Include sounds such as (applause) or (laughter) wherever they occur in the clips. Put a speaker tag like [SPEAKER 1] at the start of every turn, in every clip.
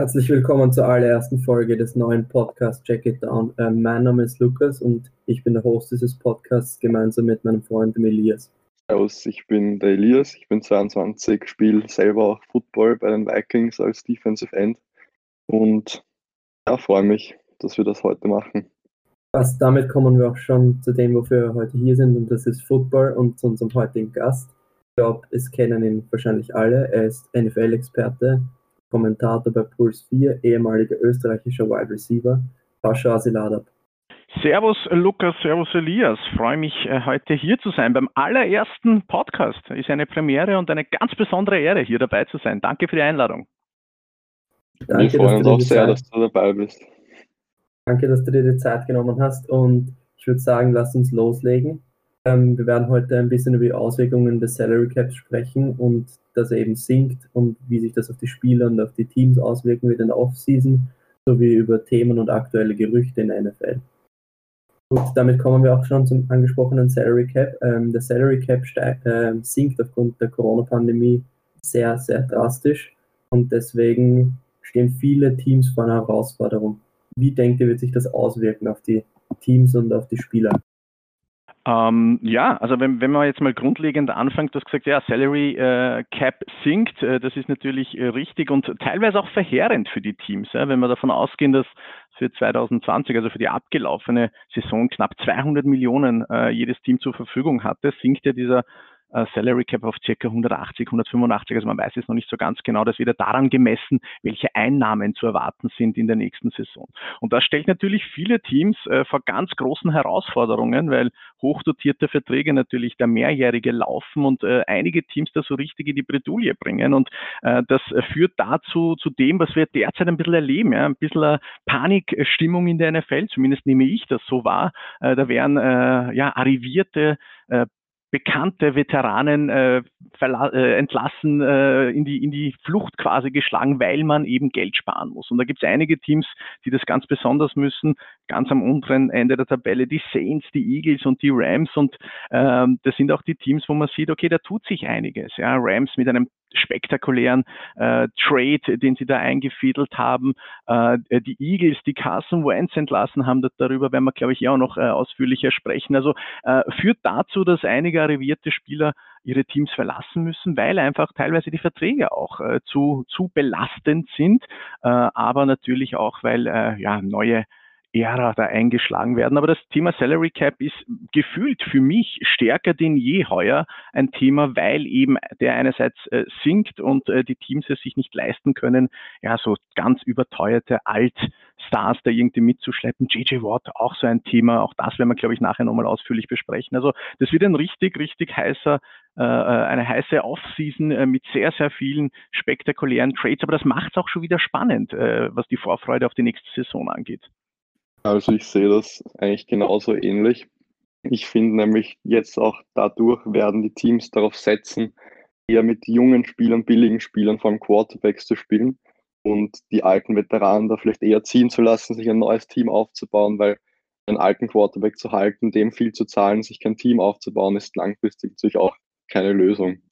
[SPEAKER 1] Herzlich willkommen zur allerersten Folge des neuen Podcasts Check It Down. Äh, mein Name ist Lukas und ich bin der Host dieses Podcasts gemeinsam mit meinem Freund Elias.
[SPEAKER 2] Servus, ich bin der Elias, ich bin 22, spiele selber auch Football bei den Vikings als Defensive End und ja, freue mich, dass wir das heute machen.
[SPEAKER 1] Fast damit kommen wir auch schon zu dem, wofür wir heute hier sind und das ist Football und zu unserem heutigen Gast. Ich glaube, es kennen ihn wahrscheinlich alle. Er ist NFL-Experte, Kommentator bei Puls 4, ehemaliger österreichischer Wide Receiver, Pascha Asiladab.
[SPEAKER 3] Servus Lukas, Servus Elias. Freue mich äh, heute hier zu sein beim allerersten Podcast. Ist eine Premiere und eine ganz besondere Ehre, hier dabei zu sein. Danke für die Einladung.
[SPEAKER 2] Danke, Wir freuen uns auch sehr, Zeit, dass du dabei bist.
[SPEAKER 1] Danke, dass du dir die Zeit genommen hast und ich würde sagen, lass uns loslegen. Ähm, wir werden heute ein bisschen über die Auswirkungen des Salary Caps sprechen und dass er eben sinkt und wie sich das auf die Spieler und auf die Teams auswirken wird in der Offseason, sowie über Themen und aktuelle Gerüchte in der NFL. Gut, damit kommen wir auch schon zum angesprochenen Salary Cap. Ähm, der Salary Cap steigt, äh, sinkt aufgrund der Corona-Pandemie sehr, sehr drastisch und deswegen stehen viele Teams vor einer Herausforderung. Wie denkt ihr, wird sich das auswirken auf die Teams und auf die Spieler?
[SPEAKER 3] Ähm, ja, also wenn, wenn man jetzt mal grundlegend anfängt, du hast gesagt, ja, Salary äh, Cap sinkt, äh, das ist natürlich äh, richtig und teilweise auch verheerend für die Teams, ja, wenn wir davon ausgehen, dass für 2020, also für die abgelaufene Saison, knapp 200 Millionen äh, jedes Team zur Verfügung hatte, sinkt ja dieser Salary Cap auf ca. 180, 185. Also man weiß es noch nicht so ganz genau. Das wird ja daran gemessen, welche Einnahmen zu erwarten sind in der nächsten Saison. Und das stellt natürlich viele Teams äh, vor ganz großen Herausforderungen, weil hochdotierte Verträge natürlich der mehrjährige laufen und äh, einige Teams da so richtig in die Bredouille bringen. Und äh, das führt dazu, zu dem, was wir derzeit ein bisschen erleben. Ja? Ein bisschen Panikstimmung in der NFL, zumindest nehme ich das so wahr. Äh, da werden äh, ja arrivierte äh, bekannte Veteranen äh, äh, entlassen, äh, in, die, in die Flucht quasi geschlagen, weil man eben Geld sparen muss. Und da gibt es einige Teams, die das ganz besonders müssen, ganz am unteren Ende der Tabelle, die Saints, die Eagles und die Rams. Und ähm, das sind auch die Teams, wo man sieht, okay, da tut sich einiges. Ja, Rams mit einem spektakulären äh, Trade, den sie da eingefädelt haben. Äh, die Eagles, die Carson Wentz entlassen haben, darüber werden wir, glaube ich, auch noch äh, ausführlicher sprechen. Also äh, führt dazu, dass einige arrivierte Spieler ihre Teams verlassen müssen, weil einfach teilweise die Verträge auch äh, zu, zu belastend sind, äh, aber natürlich auch, weil ja neue Ära da eingeschlagen werden. Aber das Thema Salary Cap ist gefühlt für mich stärker denn je heuer ein Thema, weil eben der einerseits äh, sinkt und äh, die Teams es sich nicht leisten können, ja, so ganz überteuerte Altstars da irgendwie mitzuschleppen. JJ Watt auch so ein Thema. Auch das werden wir, glaube ich, nachher nochmal ausführlich besprechen. Also das wird ein richtig, richtig heißer äh, äh eine heiße Offseason äh, mit sehr, sehr vielen spektakulären Trades. Aber das macht es auch schon wieder spannend, äh, was die Vorfreude auf die nächste Saison angeht.
[SPEAKER 2] Also ich sehe das eigentlich genauso ähnlich. Ich finde nämlich jetzt auch dadurch werden die Teams darauf setzen, eher mit jungen Spielern, billigen Spielern, vor allem Quarterbacks zu spielen und die alten Veteranen da vielleicht eher ziehen zu lassen, sich ein neues Team aufzubauen, weil einen alten Quarterback zu halten, dem viel zu zahlen, sich kein Team aufzubauen, ist langfristig natürlich auch keine Lösung.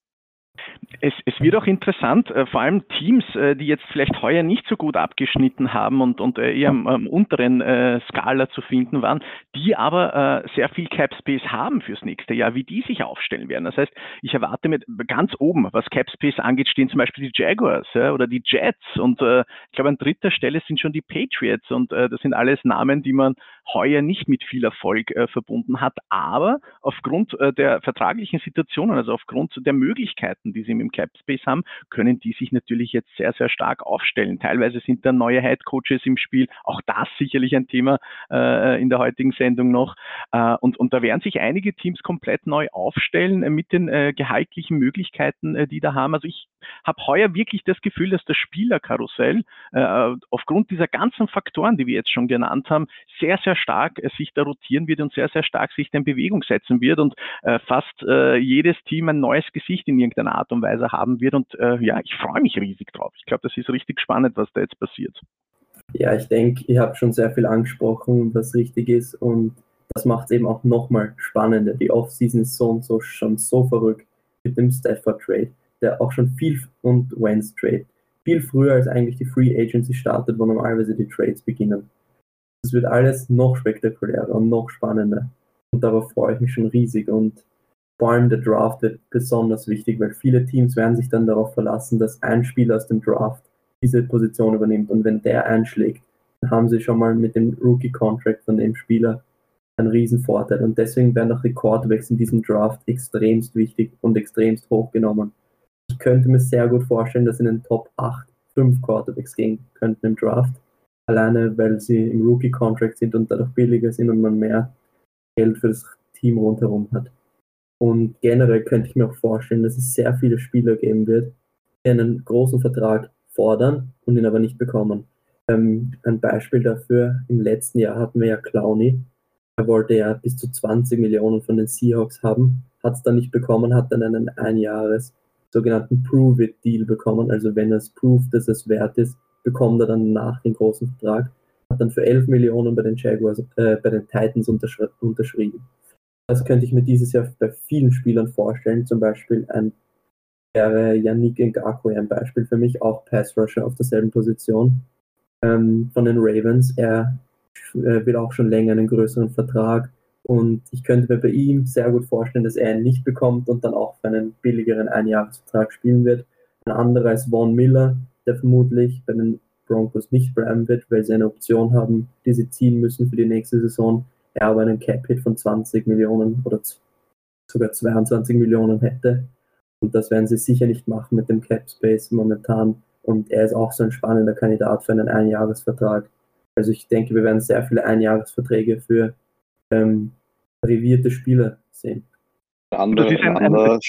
[SPEAKER 3] Es, es, wird auch interessant, äh, vor allem Teams, äh, die jetzt vielleicht heuer nicht so gut abgeschnitten haben und, und äh, eher am, am unteren Skala zu finden waren, die aber sehr viel Cap Space haben fürs nächste Jahr, wie die sich aufstellen werden. Das heißt, ich erwarte mit ganz oben, was Cap Space angeht, stehen zum Beispiel die Jaguars ja, oder die Jets und ich glaube an dritter Stelle sind schon die Patriots und das sind alles Namen, die man heuer nicht mit viel Erfolg verbunden hat, aber aufgrund der vertraglichen Situationen, also aufgrund der Möglichkeiten, die sie im Cap Space haben, können die sich natürlich jetzt sehr, sehr stark aufstellen. Teilweise sind da neue Head Coaches im Spiel. Auch das sicherlich ein Thema äh, in der heutigen Sendung noch. Äh, und, und da werden sich einige Teams komplett neu aufstellen äh, mit den äh, gehaltlichen Möglichkeiten, äh, die da haben. Also ich habe heuer wirklich das Gefühl, dass das Spielerkarussell äh, aufgrund dieser ganzen Faktoren, die wir jetzt schon genannt haben, sehr, sehr stark sich da rotieren wird und sehr, sehr stark sich in Bewegung setzen wird und fast jedes Team ein neues Gesicht in irgendeiner Art und Weise haben wird. Und äh, ja, ich freue mich riesig drauf. Ich glaube, das ist richtig spannend, was da jetzt passiert.
[SPEAKER 1] Ja, ich denke, ihr habt schon sehr viel angesprochen, was richtig ist. Und das macht es eben auch nochmal spannender. Die Offseason ist so und so schon so verrückt mit dem Stafford Trade, der auch schon viel und Wentz Trade viel früher als eigentlich die Free Agency startet, wo normalerweise die Trades beginnen. Es wird alles noch spektakulärer und noch spannender. Und darauf freue ich mich schon riesig. Und vor allem der Draft wird besonders wichtig, weil viele Teams werden sich dann darauf verlassen, dass ein Spieler aus dem Draft diese Position übernimmt. Und wenn der einschlägt, dann haben sie schon mal mit dem Rookie-Contract von dem Spieler einen riesen Vorteil. Und deswegen werden auch die Quarterbacks in diesem Draft extremst wichtig und extremst hochgenommen. Ich könnte mir sehr gut vorstellen, dass in den Top 8 fünf Quarterbacks gehen könnten im Draft. Alleine, weil sie im Rookie-Contract sind und dadurch billiger sind und man mehr Geld für das Team rundherum hat. Und generell könnte ich mir auch vorstellen, dass es sehr viele Spieler geben wird, die einen großen Vertrag fordern und ihn aber nicht bekommen. Ähm, ein Beispiel dafür, im letzten Jahr hatten wir ja Clowny. Er wollte ja bis zu 20 Millionen von den Seahawks haben, hat es dann nicht bekommen, hat dann einen Einjahres sogenannten Prove-It-Deal bekommen. Also wenn er es proved, dass es wert ist, bekommt er dann nach dem großen Vertrag. Hat dann für 11 Millionen bei den Jaguars, äh, bei den Titans unterschri unterschrieben. Das könnte ich mir dieses Jahr bei vielen Spielern vorstellen. Zum Beispiel ein wäre Yannick Ngakwe ein Beispiel für mich, auch Pass Rusher auf derselben Position ähm, von den Ravens. Er äh, will auch schon länger einen größeren Vertrag und ich könnte mir bei ihm sehr gut vorstellen, dass er ihn nicht bekommt und dann auch für einen billigeren Einjahresvertrag spielen wird. Ein anderer ist Vaughn Miller, der vermutlich bei den Broncos nicht bleiben wird, weil sie eine Option haben, die sie ziehen müssen für die nächste Saison. Er aber einen Cap-Hit von 20 Millionen oder sogar 22 Millionen hätte. Und das werden sie sicher nicht machen mit dem Cap Space momentan. Und er ist auch so ein spannender Kandidat für einen Einjahresvertrag. Also ich denke, wir werden sehr viele Einjahresverträge für ähm, revierte Spieler sehen.
[SPEAKER 3] Andere, das ist ein, ein,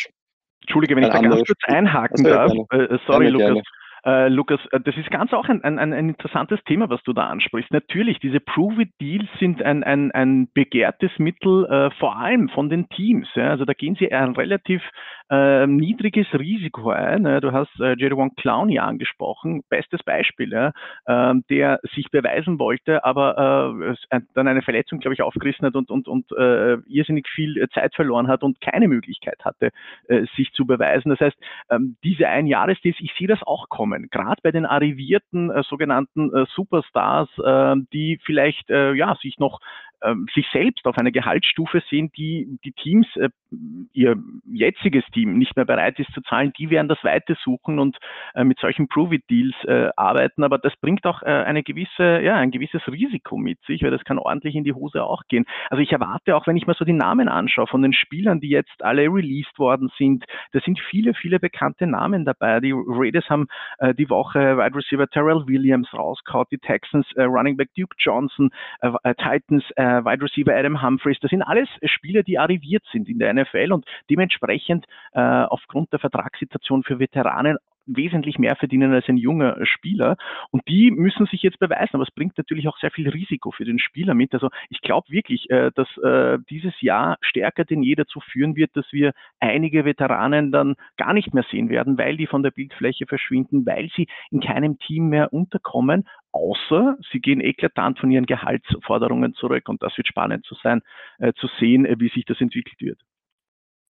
[SPEAKER 3] Entschuldige, wenn ich da ganz kurz einhaken darf. Äh, sorry, gerne, Lukas. Gerne. Äh, Lukas, äh, das ist ganz auch ein, ein, ein, interessantes Thema, was du da ansprichst. Natürlich, diese Prove-It-Deals sind ein, ein, ein begehrtes Mittel, äh, vor allem von den Teams. Ja. Also da gehen sie ein relativ äh, niedriges Risiko ein. Ja. Du hast äh, Jerry Clowney angesprochen, bestes Beispiel, ja, äh, der sich beweisen wollte, aber äh, dann eine Verletzung, glaube ich, aufgerissen hat und, und, und äh, irrsinnig viel Zeit verloren hat und keine Möglichkeit hatte, äh, sich zu beweisen. Das heißt, ähm, diese Einjahresdeals, ich sehe das auch kommen. Gerade bei den arrivierten äh, sogenannten äh, Superstars, äh, die vielleicht äh, ja sich noch sich selbst auf einer Gehaltsstufe sehen, die die Teams, äh, ihr jetziges Team nicht mehr bereit ist zu zahlen, die werden das Weite suchen und äh, mit solchen Prove-It-Deals äh, arbeiten. Aber das bringt auch eine gewisse, ja, ein gewisses Risiko mit sich, weil das kann ordentlich in die Hose auch gehen. Also ich erwarte auch, wenn ich mir so die Namen anschaue von den Spielern, die jetzt alle released worden sind, da sind viele, viele bekannte Namen dabei. Die Raiders haben die Woche Wide Receiver Terrell Williams rausgehauen, die Texans Running Back Duke Johnson, Titans Wide Receiver Adam Humphreys, das sind alles Spieler, die arriviert sind in der NFL und dementsprechend äh, aufgrund der Vertragssituation für Veteranen wesentlich mehr verdienen als ein junger Spieler. Und die müssen sich jetzt beweisen. Aber es bringt natürlich auch sehr viel Risiko für den Spieler mit. Also ich glaube wirklich, äh, dass äh, dieses Jahr stärker denn je dazu führen wird, dass wir einige Veteranen dann gar nicht mehr sehen werden, weil die von der Bildfläche verschwinden, weil sie in keinem Team mehr unterkommen, außer sie gehen eklatant von ihren Gehaltsforderungen zurück. Und das wird spannend zu sein, äh, zu sehen, wie sich das entwickelt wird.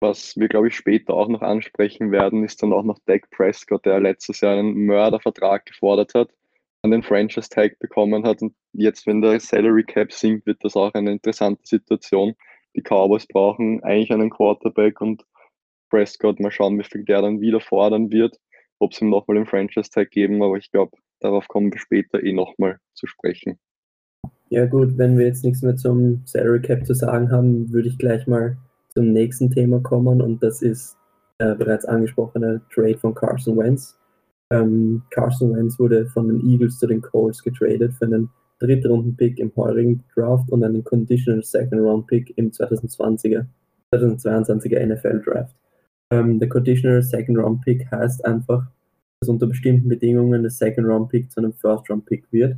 [SPEAKER 2] Was wir, glaube ich, später auch noch ansprechen werden, ist dann auch noch Dak Prescott, der letztes Jahr einen Mördervertrag gefordert hat, an den Franchise Tag bekommen hat und jetzt, wenn der Salary Cap sinkt, wird das auch eine interessante Situation. Die Cowboys brauchen eigentlich einen Quarterback und Prescott, mal schauen, wie viel der dann wieder fordern wird, ob es ihm nochmal den Franchise Tag geben, aber ich glaube, darauf kommen wir später eh nochmal zu sprechen.
[SPEAKER 1] Ja gut, wenn wir jetzt nichts mehr zum Salary Cap zu sagen haben, würde ich gleich mal zum nächsten Thema kommen und das ist äh, bereits angesprochene Trade von Carson Wentz. Ähm, Carson Wentz wurde von den Eagles zu den Colts getradet für einen Drittrunden-Pick im heurigen Draft und einen Conditional Second-Round-Pick im 2020er, 2022er NFL-Draft. Ähm, der Conditional Second-Round-Pick heißt einfach, dass unter bestimmten Bedingungen der Second-Round-Pick zu einem First-Round-Pick wird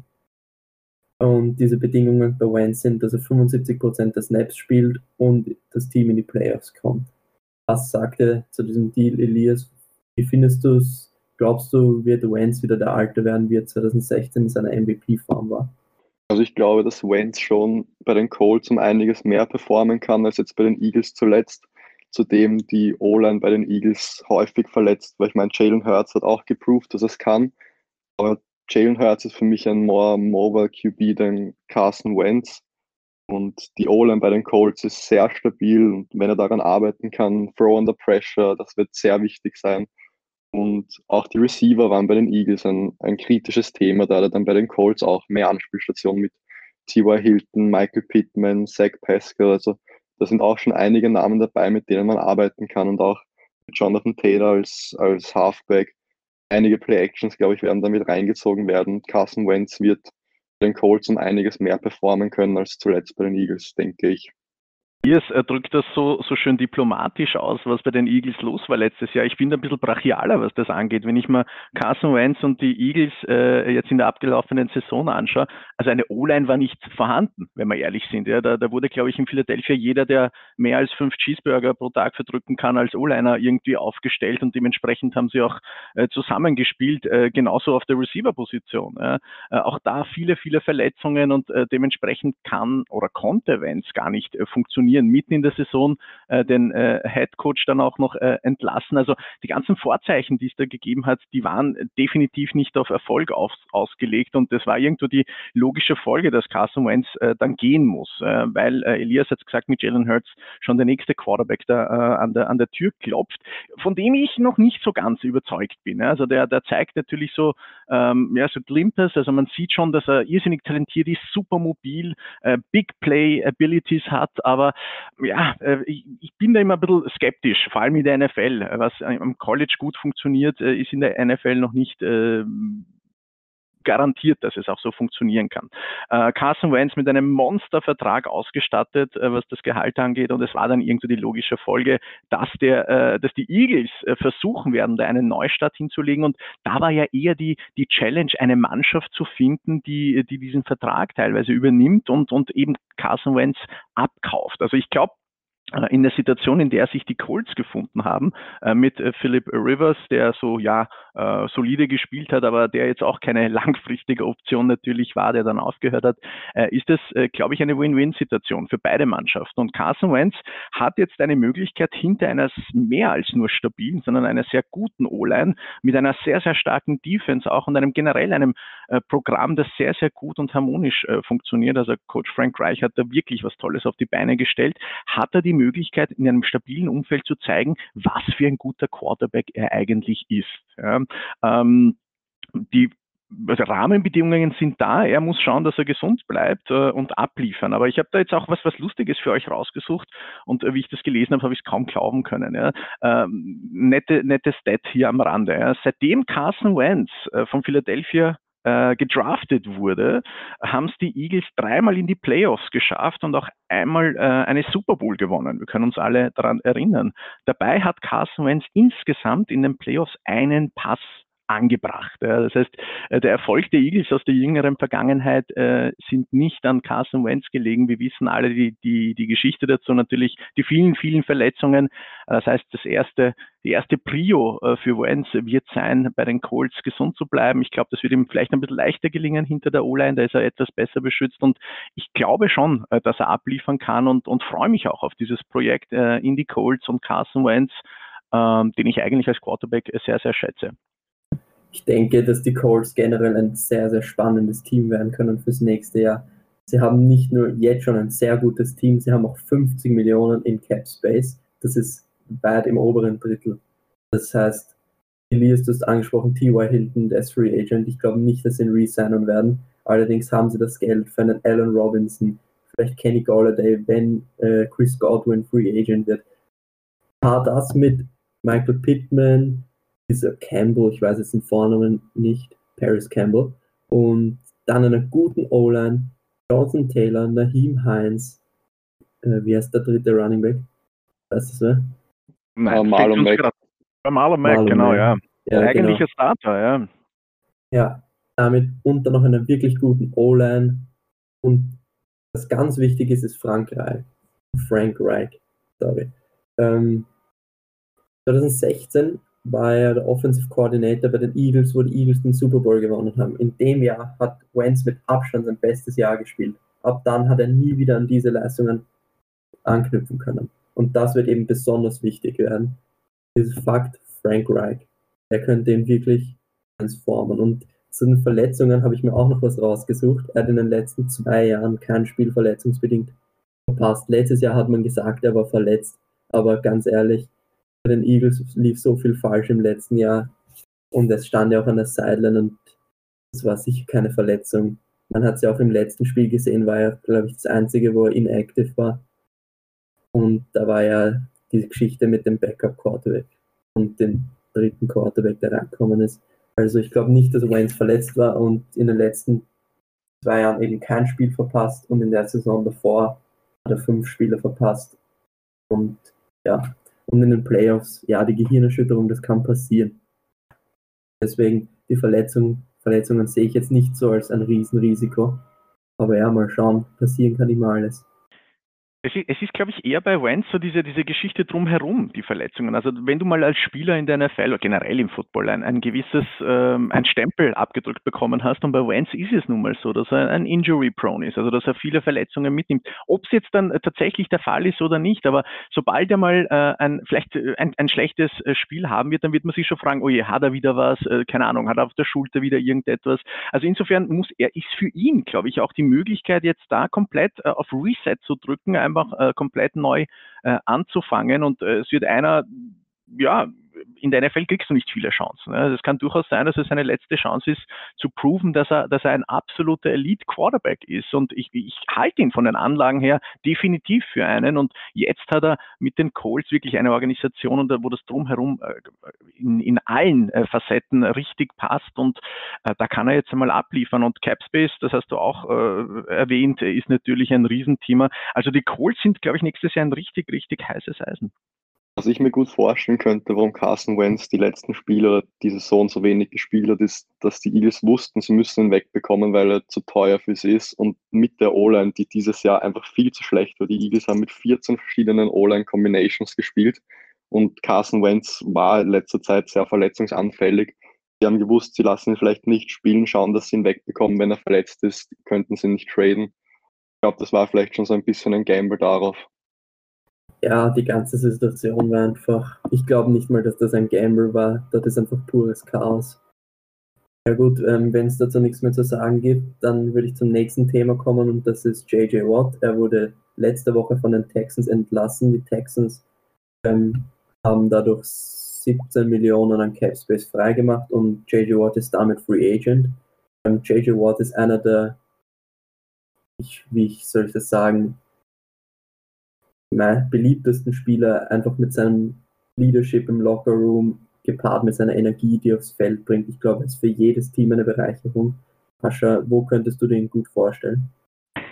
[SPEAKER 1] und diese Bedingungen bei Wentz sind, dass er 75% der Snaps spielt und das Team in die Playoffs kommt. Was sagte zu diesem Deal Elias? Wie findest du es? Glaubst du, wird Wentz wieder der Alte werden, wie er 2016 in seiner MVP-Form war?
[SPEAKER 2] Also ich glaube, dass Wentz schon bei den Colts um einiges mehr performen kann als jetzt bei den Eagles zuletzt. Zudem die O-Line bei den Eagles häufig verletzt, weil ich meine, Jalen Hurts hat auch geproved, dass es kann. Aber Jalen Hurts ist für mich ein more mobile QB than Carson Wentz. Und die O-Line bei den Colts ist sehr stabil und wenn er daran arbeiten kann, throw under pressure, das wird sehr wichtig sein. Und auch die Receiver waren bei den Eagles ein, ein kritisches Thema, da er dann bei den Colts auch mehr Anspielstationen mit T.Y. Hilton, Michael Pittman, Zach Pascal, also da sind auch schon einige Namen dabei, mit denen man arbeiten kann und auch Jonathan Taylor als, als Halfback. Einige Play-Actions, glaube ich, werden damit reingezogen werden. Carson Wentz wird den Colts um einiges mehr performen können als zuletzt bei den Eagles, denke ich.
[SPEAKER 3] Piers drückt das so, so schön diplomatisch aus, was bei den Eagles los war letztes Jahr. Ich bin ein bisschen brachialer, was das angeht. Wenn ich mir Carson Wentz und die Eagles äh, jetzt in der abgelaufenen Saison anschaue, also eine O-Line war nicht vorhanden, wenn wir ehrlich sind. Ja, da, da wurde, glaube ich, in Philadelphia jeder, der mehr als fünf Cheeseburger pro Tag verdrücken kann, als O-Liner irgendwie aufgestellt und dementsprechend haben sie auch äh, zusammengespielt, äh, genauso auf der Receiver-Position. Ja. Äh, auch da viele, viele Verletzungen und äh, dementsprechend kann oder konnte Wentz gar nicht äh, funktionieren trainieren, mitten in der Saison äh, den äh, Head Coach dann auch noch äh, entlassen. Also die ganzen Vorzeichen, die es da gegeben hat, die waren definitiv nicht auf Erfolg auf, ausgelegt und das war irgendwo die logische Folge, dass Carson Wentz äh, dann gehen muss, äh, weil äh, Elias hat gesagt, mit Jalen Hurts schon der nächste Quarterback da äh, an, der, an der Tür klopft, von dem ich noch nicht so ganz überzeugt bin. Also der, der zeigt natürlich so, ähm, ja, so Glimpers, also man sieht schon, dass er irrsinnig talentiert ist, super mobil, äh, Big Play Abilities hat, aber ja, äh, ich, ich, bin da immer ein bisschen skeptisch, vor allem in der NFL. Was am College gut funktioniert, äh, ist in der NFL noch nicht äh, garantiert, dass es auch so funktionieren kann. Äh, Carson Wentz mit einem Monstervertrag ausgestattet, äh, was das Gehalt angeht, und es war dann irgendwie die logische Folge, dass der, äh, dass die Eagles äh, versuchen werden, da einen Neustart hinzulegen. Und da war ja eher die, die Challenge, eine Mannschaft zu finden, die, die diesen Vertrag teilweise übernimmt und, und eben Carson Wentz abkauft. Also ich glaube, äh, in der Situation, in der sich die Colts gefunden haben, äh, mit Philip Rivers, der so ja solide gespielt hat, aber der jetzt auch keine langfristige Option natürlich war, der dann aufgehört hat, ist das, glaube ich, eine Win-Win-Situation für beide Mannschaften. Und Carson Wentz hat jetzt eine Möglichkeit hinter einer mehr als nur stabilen, sondern einer sehr guten O-Line mit einer sehr, sehr starken Defense auch und einem generell einem Programm, das sehr, sehr gut und harmonisch funktioniert. Also Coach Frank Reich hat da wirklich was Tolles auf die Beine gestellt. Hat er die Möglichkeit, in einem stabilen Umfeld zu zeigen, was für ein guter Quarterback er eigentlich ist. Ja, ähm, die Rahmenbedingungen sind da. Er muss schauen, dass er gesund bleibt äh, und abliefern. Aber ich habe da jetzt auch was, was Lustiges für euch rausgesucht und äh, wie ich das gelesen habe, habe ich es kaum glauben können. Ja. Ähm, nette, nette Stat hier am Rande. Ja. Seitdem Carson Wentz äh, von Philadelphia äh, gedraftet wurde, haben es die Eagles dreimal in die Playoffs geschafft und auch einmal äh, eine Super Bowl gewonnen. Wir können uns alle daran erinnern. Dabei hat Carson Wentz insgesamt in den Playoffs einen Pass angebracht. Das heißt, äh, der Erfolg der Eagles aus der jüngeren Vergangenheit äh, sind nicht an Carson Wentz gelegen. Wir wissen alle die, die, die Geschichte dazu, natürlich die vielen, vielen Verletzungen. Das heißt, das erste, die erste Prio äh, für Wentz wird sein, bei den Colts gesund zu bleiben. Ich glaube, das wird ihm vielleicht ein bisschen leichter gelingen hinter der O-Line, da ist er etwas besser beschützt und ich glaube schon, dass er abliefern kann und, und freue mich auch auf dieses Projekt in die Colts und Carson Wentz, ähm, den ich eigentlich als Quarterback sehr, sehr schätze
[SPEAKER 1] ich denke, dass die Colts generell ein sehr, sehr spannendes Team werden können fürs nächste Jahr. Sie haben nicht nur jetzt schon ein sehr gutes Team, sie haben auch 50 Millionen in Cap Space. Das ist weit im oberen Drittel. Das heißt, Elias, du hast angesprochen, T.Y. Hilton, der ist Free Agent. Ich glaube nicht, dass sie ihn resignen werden. Allerdings haben sie das Geld für einen Allen Robinson, vielleicht Kenny Galladay, wenn äh, Chris Godwin Free Agent wird. Paar das mit Michael Pittman, dieser Campbell, ich weiß jetzt den Vornamen nicht, Paris Campbell. Und dann einen guten O-Line, Jonathan Taylor, Naheem Hines, äh, wie heißt der dritte Running Back? Weißt du es, wer?
[SPEAKER 3] Nein, Marlon Mack. Marlon Mack, genau, Mack. ja. ja Eigentlicher genau. Starter, ja.
[SPEAKER 1] Ja, damit und dann noch einen wirklich guten O-Line. Und was ganz wichtig ist, ist Frank Reich. Frank Reich, sorry. Ähm, 2016 war er der Offensive Coordinator bei den Eagles, wo die Eagles den Super Bowl gewonnen haben. In dem Jahr hat Wentz mit Abstand sein bestes Jahr gespielt. Ab dann hat er nie wieder an diese Leistungen anknüpfen können. Und das wird eben besonders wichtig werden. Dieser Fakt, Frank Reich, der könnte ihn wirklich transformen. Und zu den Verletzungen habe ich mir auch noch was rausgesucht. Er hat in den letzten zwei Jahren kein Spiel verletzungsbedingt verpasst. Letztes Jahr hat man gesagt, er war verletzt, aber ganz ehrlich, bei den Eagles lief so viel falsch im letzten Jahr und es stand ja auch an der Sideline und es war sicher keine Verletzung. Man hat es ja auch im letzten Spiel gesehen, war ja, glaube ich, das einzige, wo er inactive war. Und da war ja die Geschichte mit dem Backup-Quarterback und dem dritten Quarterback, der reingekommen ist. Also ich glaube nicht, dass Wentz verletzt war und in den letzten zwei Jahren eben kein Spiel verpasst und in der Saison davor hat er fünf Spiele verpasst. Und ja, und in den Playoffs, ja, die Gehirnerschütterung, das kann passieren. Deswegen die Verletzung, Verletzungen sehe ich jetzt nicht so als ein Riesenrisiko. Aber ja, mal schauen, passieren kann immer alles.
[SPEAKER 3] Es ist, ist, glaube ich, eher bei Wentz so diese, diese Geschichte drumherum, die Verletzungen. Also wenn du mal als Spieler in der NFL oder generell im Football ein, ein gewisses, ähm, ein Stempel abgedrückt bekommen hast und bei Wentz ist es nun mal so, dass er ein Injury-Prone ist, also dass er viele Verletzungen mitnimmt. Ob es jetzt dann tatsächlich der Fall ist oder nicht, aber sobald er mal äh, ein, vielleicht äh, ein, ein schlechtes äh, Spiel haben wird, dann wird man sich schon fragen, oh je, hat er wieder was, äh, keine Ahnung, hat er auf der Schulter wieder irgendetwas. Also insofern muss er, ist für ihn, glaube ich, auch die Möglichkeit jetzt da komplett äh, auf Reset zu drücken, einfach äh, komplett neu äh, anzufangen. Und äh, es wird einer, ja, in der NFL kriegst du nicht viele Chancen. Ne? Es kann durchaus sein, dass es seine letzte Chance ist, zu proven, dass er, dass er ein absoluter Elite-Quarterback ist. Und ich, ich halte ihn von den Anlagen her definitiv für einen. Und jetzt hat er mit den Colts wirklich eine Organisation, wo das drumherum äh, in, in allen äh, Facetten richtig passt. Und äh, da kann er jetzt einmal abliefern. Und Capspace, das hast du auch erwähnt, ist natürlich ein Riesenthema. Also die Colts sind, glaube ich, nächstes Jahr ein richtig, richtig heißes Eisen.
[SPEAKER 2] Was ich mir gut vorstellen könnte, warum Carson Wentz die letzten Spiele die Saison so wenig gespielt hat, ist, dass die Eagles wussten, sie müssen ihn wegbekommen, weil er zu teuer für sie ist. Und mit der O-Line, die dieses Jahr einfach viel zu schlecht war. Die Eagles haben mit 14 verschiedenen O-Line-Combinations gespielt. Und Carson Wentz war in letzter Zeit sehr verletzungsanfällig. Sie haben gewusst, sie lassen ihn vielleicht nicht spielen, schauen, dass sie ihn wegbekommen. Wenn er verletzt ist, könnten sie nicht traden. Ich glaube, das war vielleicht schon so ein bisschen ein Gamble darauf
[SPEAKER 1] ja, die ganze Situation war einfach, ich glaube nicht mal, dass das ein Gamble war, das ist einfach pures Chaos. Ja gut, ähm, wenn es dazu nichts mehr zu sagen gibt, dann würde ich zum nächsten Thema kommen und das ist JJ Watt. Er wurde letzte Woche von den Texans entlassen. Die Texans ähm, haben dadurch 17 Millionen an Cap Space freigemacht und JJ Watt ist damit Free Agent. Ähm, JJ Watt ist einer der, ich, wie ich soll ich das sagen, beliebtesten Spieler, einfach mit seinem Leadership im Locker Room, gepaart mit seiner Energie, die er aufs Feld bringt. Ich glaube, es ist für jedes Team eine Bereicherung. Pascha, wo könntest du den gut vorstellen?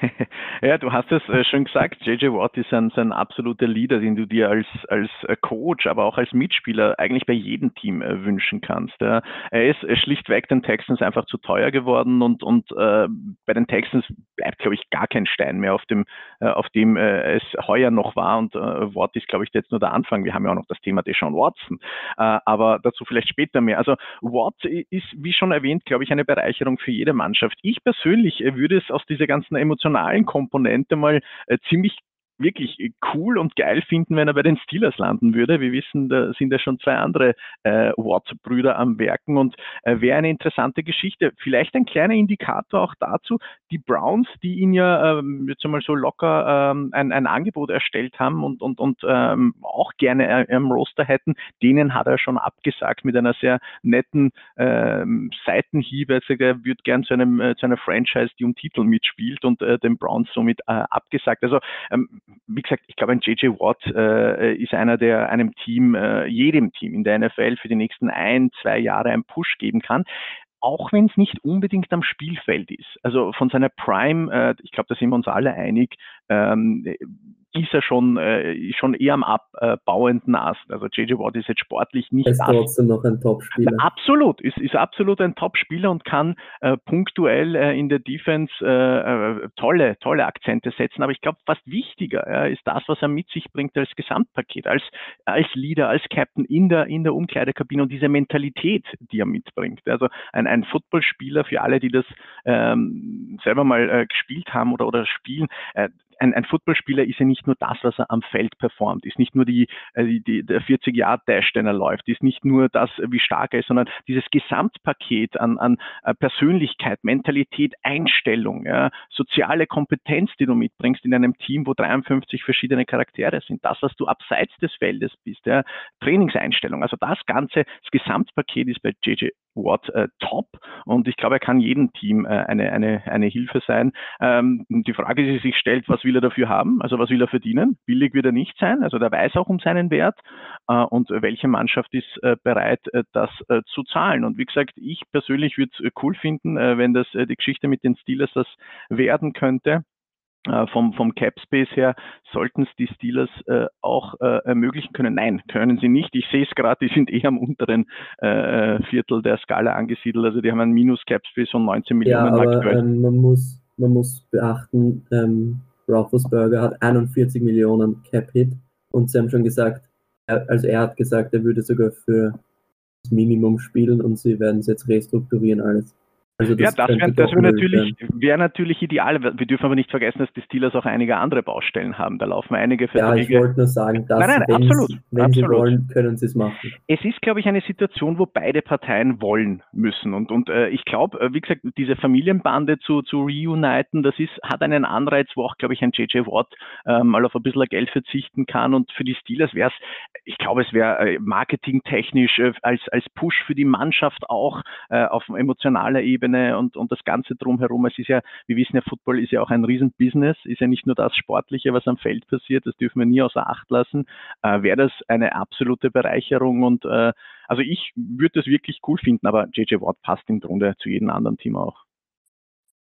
[SPEAKER 1] (laughs)
[SPEAKER 3] ja, du hast es äh, schon gesagt, JJ Watt ist ein, ein absoluter Leader, den du dir als, als äh, Coach, aber auch als Mitspieler eigentlich bei jedem Team äh, wünschen kannst. Er ist schlichtweg den Texans einfach zu teuer geworden und, und bei den Texans bleibt, glaube ich, gar kein Stein mehr auf dem, auf dem es heuer noch war und Watt ist, glaube ich, jetzt nur der Anfang. Wir haben ja auch noch das Thema Deshaun Watson, aber dazu vielleicht später mehr. Also Watt ist, wie schon erwähnt, glaube ich, eine Bereicherung für jede Mannschaft. Ich persönlich würde es aus dieser ganzen emotionalen emotionalen Komponente mal äh, ziemlich wirklich cool und geil finden, wenn er bei den Steelers landen würde. Wir wissen, da sind ja schon zwei andere äh, Watt-Brüder am Werken und äh, wäre eine interessante Geschichte. Vielleicht ein kleiner Indikator auch dazu, die Browns, die ihn ja ähm, jetzt einmal so locker ähm, ein, ein Angebot erstellt haben und, und, und ähm, auch gerne im Roster hätten, denen hat er schon abgesagt mit einer sehr netten ähm, Seitenhiebe. Also er würde gern zu, einem, äh, zu einer Franchise, die um Titel mitspielt und äh, den Browns somit äh, abgesagt. Also ähm, wie gesagt, ich glaube, ein JJ Watt äh, ist einer, der einem Team, äh, jedem Team in der NFL für die nächsten ein, zwei Jahre einen Push geben kann auch wenn es nicht unbedingt am Spielfeld ist. Also von seiner Prime, äh, ich glaube, da sind wir uns alle einig, ähm, ist er schon, äh, schon eher am abbauenden Ast. Also JJ Watt ist jetzt sportlich nicht.
[SPEAKER 1] Ist trotzdem noch ein Top-Spieler.
[SPEAKER 3] Absolut, ist, ist absolut ein Top-Spieler und kann äh, punktuell äh, in der Defense äh, äh, tolle, tolle Akzente setzen. Aber ich glaube, fast wichtiger ist das, was er mit sich bringt als Gesamtpaket, als, als Leader, als Captain in der, in der Umkleidekabine und diese Mentalität, die er mitbringt. Also ein, ein Footballspieler für alle, die das ähm, selber mal äh, gespielt haben oder, oder spielen, ein, ein Footballspieler ist ja nicht nur das, was er am Feld performt, ist nicht nur die, äh, die, die der 40-Yard-Dash, den er läuft, ist nicht nur das, wie stark er ist, sondern dieses Gesamtpaket an, an äh, Persönlichkeit, Mentalität, Einstellung, ja, soziale Kompetenz, die du mitbringst in einem Team, wo 53 verschiedene Charaktere sind, das, was du abseits des Feldes bist, ja, Trainingseinstellung, also das Ganze, das Gesamtpaket ist bei JJ Watt äh, top und ich glaube, er kann jedem Team äh, eine, eine, eine Hilfe sein. Ähm, die Frage, die sich stellt, was will er dafür haben? Also was will er verdienen? Billig wird er nicht sein, also der weiß auch um seinen Wert äh, und welche Mannschaft ist äh, bereit, äh, das äh, zu zahlen. Und wie gesagt, ich persönlich würde es cool finden, wenn das die Geschichte mit den Steelers das werden könnte. Äh, vom, vom Cap Space her sollten es die Steelers äh, auch äh, ermöglichen können. Nein, können sie nicht. Ich sehe es gerade, die sind (laughs) eh am unteren äh, Viertel der Skala angesiedelt. Also die haben einen Minus Cap Space von 19 Millionen
[SPEAKER 1] ja, aber, ähm, man, muss, man muss beachten, ähm, Roethlisberger hat 41 Millionen Cap Hit und sie haben schon gesagt, also er hat gesagt, er würde sogar für das Minimum spielen und sie werden es jetzt restrukturieren alles.
[SPEAKER 3] Also das ja, das wäre wär natürlich, wär natürlich ideal. Wir dürfen aber nicht vergessen, dass die Steelers auch einige andere Baustellen haben. Da laufen einige
[SPEAKER 1] Verträge. Ja, ich wollte nur sagen, dass nein, nein, wenn, absolut, wenn absolut. sie wollen, können sie es machen.
[SPEAKER 3] Es ist, glaube ich, eine Situation, wo beide Parteien wollen müssen. Und, und äh, ich glaube, äh, wie gesagt, diese Familienbande zu, zu reuniten, das ist, hat einen Anreiz, wo auch, glaube ich, ein JJ Watt äh, mal auf ein bisschen Geld verzichten kann. Und für die Steelers wäre es, ich glaube, es wäre äh, marketingtechnisch äh, als, als Push für die Mannschaft auch äh, auf emotionaler Ebene Ebene und, und das Ganze drumherum. Es ist ja, wir wissen ja, Football ist ja auch ein Riesenbusiness, ist ja nicht nur das Sportliche, was am Feld passiert, das dürfen wir nie außer Acht lassen. Äh, Wäre das eine absolute Bereicherung und äh, also ich würde das wirklich cool finden, aber JJ Watt passt im Grunde zu jedem anderen Team auch.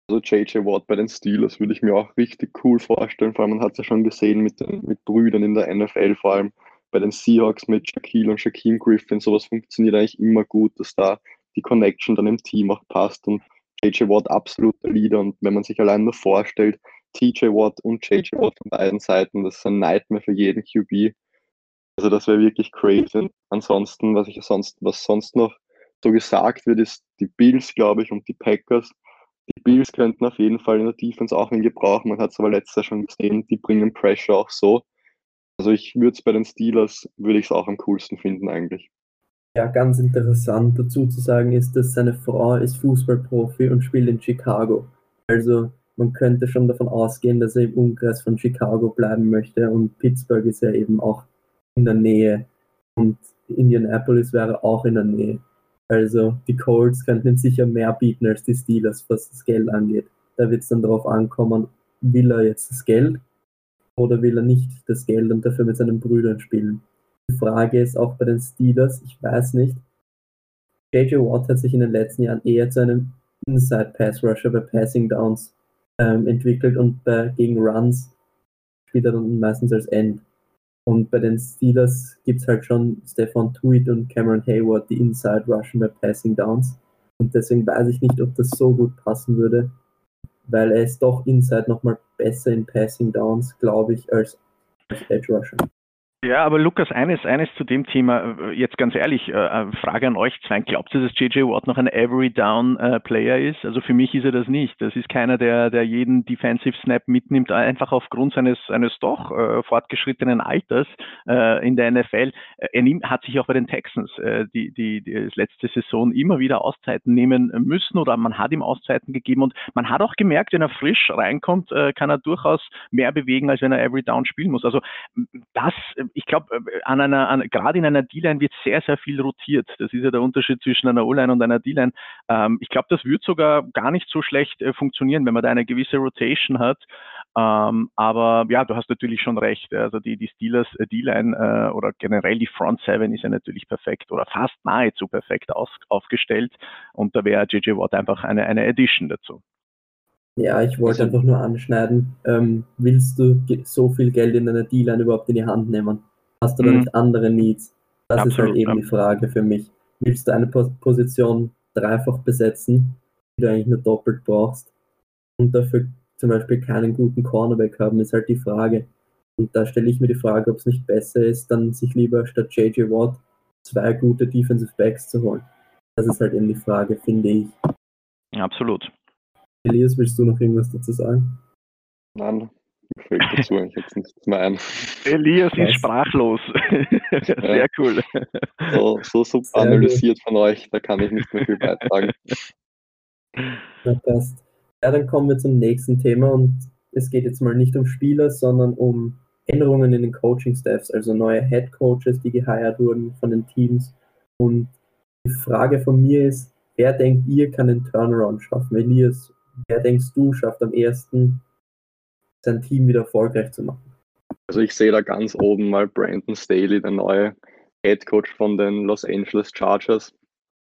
[SPEAKER 2] Also JJ Watt bei den Steelers würde ich mir auch richtig cool vorstellen. Vor allem, man hat es ja schon gesehen mit, den, mit Brüdern in der NFL, vor allem bei den Seahawks mit Shaquille und Shaquem Griffin. Sowas funktioniert eigentlich immer gut, dass da die Connection dann im Team auch passt und JJ Watt absoluter Leader und wenn man sich allein nur vorstellt, TJ Watt und JJ Watt von beiden Seiten, das ist ein Nightmare für jeden QB. Also das wäre wirklich crazy. Ansonsten, was ich sonst, was sonst noch so gesagt wird, ist die Bills, glaube ich, und die Packers. Die Bills könnten auf jeden Fall in der Defense auch einen gebrauchen. Man hat es aber letztes Jahr schon gesehen, die bringen Pressure auch so. Also ich würde es bei den Steelers, würde ich es auch am coolsten finden eigentlich.
[SPEAKER 1] Ja, ganz interessant dazu zu sagen ist, dass seine Frau ist Fußballprofi und spielt in Chicago. Also man könnte schon davon ausgehen, dass er im Umkreis von Chicago bleiben möchte und Pittsburgh ist ja eben auch in der Nähe und Indianapolis wäre auch in der Nähe. Also die Colts könnten ihm sicher mehr bieten als die Steelers, was das Geld angeht. Da wird es dann darauf ankommen, will er jetzt das Geld oder will er nicht das Geld und dafür mit seinen Brüdern spielen. Die Frage ist auch bei den Steelers, ich weiß nicht. JJ Watt hat sich in den letzten Jahren eher zu einem Inside Pass Rusher bei Passing Downs ähm, entwickelt und bei, gegen Runs spielt er dann meistens als End. Und bei den Steelers gibt es halt schon Stefan Tweed und Cameron Hayward, die Inside rushen bei Passing Downs. Und deswegen weiß ich nicht, ob das so gut passen würde, weil er ist doch Inside nochmal besser in Passing Downs, glaube ich, als, als Edge Rusher.
[SPEAKER 3] Ja, aber Lukas, eines, eines zu dem Thema, äh, jetzt ganz ehrlich, äh, äh, Frage an euch zwei. Glaubt ihr, dass JJ Watt noch ein Every Down äh, Player ist? Also für mich ist er das nicht. Das ist keiner, der, der jeden Defensive Snap mitnimmt, einfach aufgrund seines, seines doch äh, fortgeschrittenen Alters äh, in der NFL. Er nimmt, hat sich auch bei den Texans die, die, die letzte Saison immer wieder Auszeiten nehmen müssen oder man hat ihm Auszeiten gegeben und man hat auch gemerkt, wenn er frisch reinkommt, kann er durchaus mehr bewegen, als wenn er Every Down spielen muss. Also das ich glaube, äh, an einer, an, gerade in einer D-Line wird sehr, sehr viel rotiert. Das ist ja der Unterschied zwischen einer O-Line und einer D-Line. Ähm, ich glaube, das wird sogar gar nicht so schlecht äh, funktionieren, wenn man da eine gewisse Rotation hat. Ähm, aber ja, du hast natürlich schon recht. Also die, die Steelers äh, D-Line äh, oder generell die Front Seven ist ja natürlich perfekt oder fast nahezu perfekt aus, aufgestellt. Und da wäre JJ Watt einfach eine, eine Addition dazu.
[SPEAKER 1] Ja, ich wollte also, einfach nur anschneiden. Ähm, willst du so viel Geld in einer D-Line überhaupt in die Hand nehmen? Hast du da mhm. nicht andere Needs? Das Absolut, ist halt eben ja. die Frage für mich. Willst du eine Position dreifach besetzen, die du eigentlich nur doppelt brauchst und dafür zum Beispiel keinen guten Cornerback haben, ist halt die Frage. Und da stelle ich mir die Frage, ob es nicht besser ist, dann sich lieber statt JJ Watt zwei gute Defensive Backs zu holen. Das ist halt eben die Frage, finde ich.
[SPEAKER 3] Absolut.
[SPEAKER 1] Elias, willst du noch irgendwas dazu sagen?
[SPEAKER 2] Nein, fällt dazu eigentlich jetzt nichts mehr ein.
[SPEAKER 3] Elias ist sprachlos. (laughs) Sehr ja. cool.
[SPEAKER 2] So, so super Sehr analysiert gut. von euch, da kann ich nicht mehr viel beitragen.
[SPEAKER 1] Ja, passt. Ja, dann kommen wir zum nächsten Thema und es geht jetzt mal nicht um Spieler, sondern um Änderungen in den Coaching-Staffs, also neue Head Coaches, die geheiert wurden von den Teams. Und die Frage von mir ist, wer denkt ihr kann den Turnaround schaffen? Elias, wer denkst du schafft am ersten sein Team wieder erfolgreich zu machen?
[SPEAKER 2] Also ich sehe da ganz oben mal Brandon Staley, der neue Head Coach von den Los Angeles Chargers.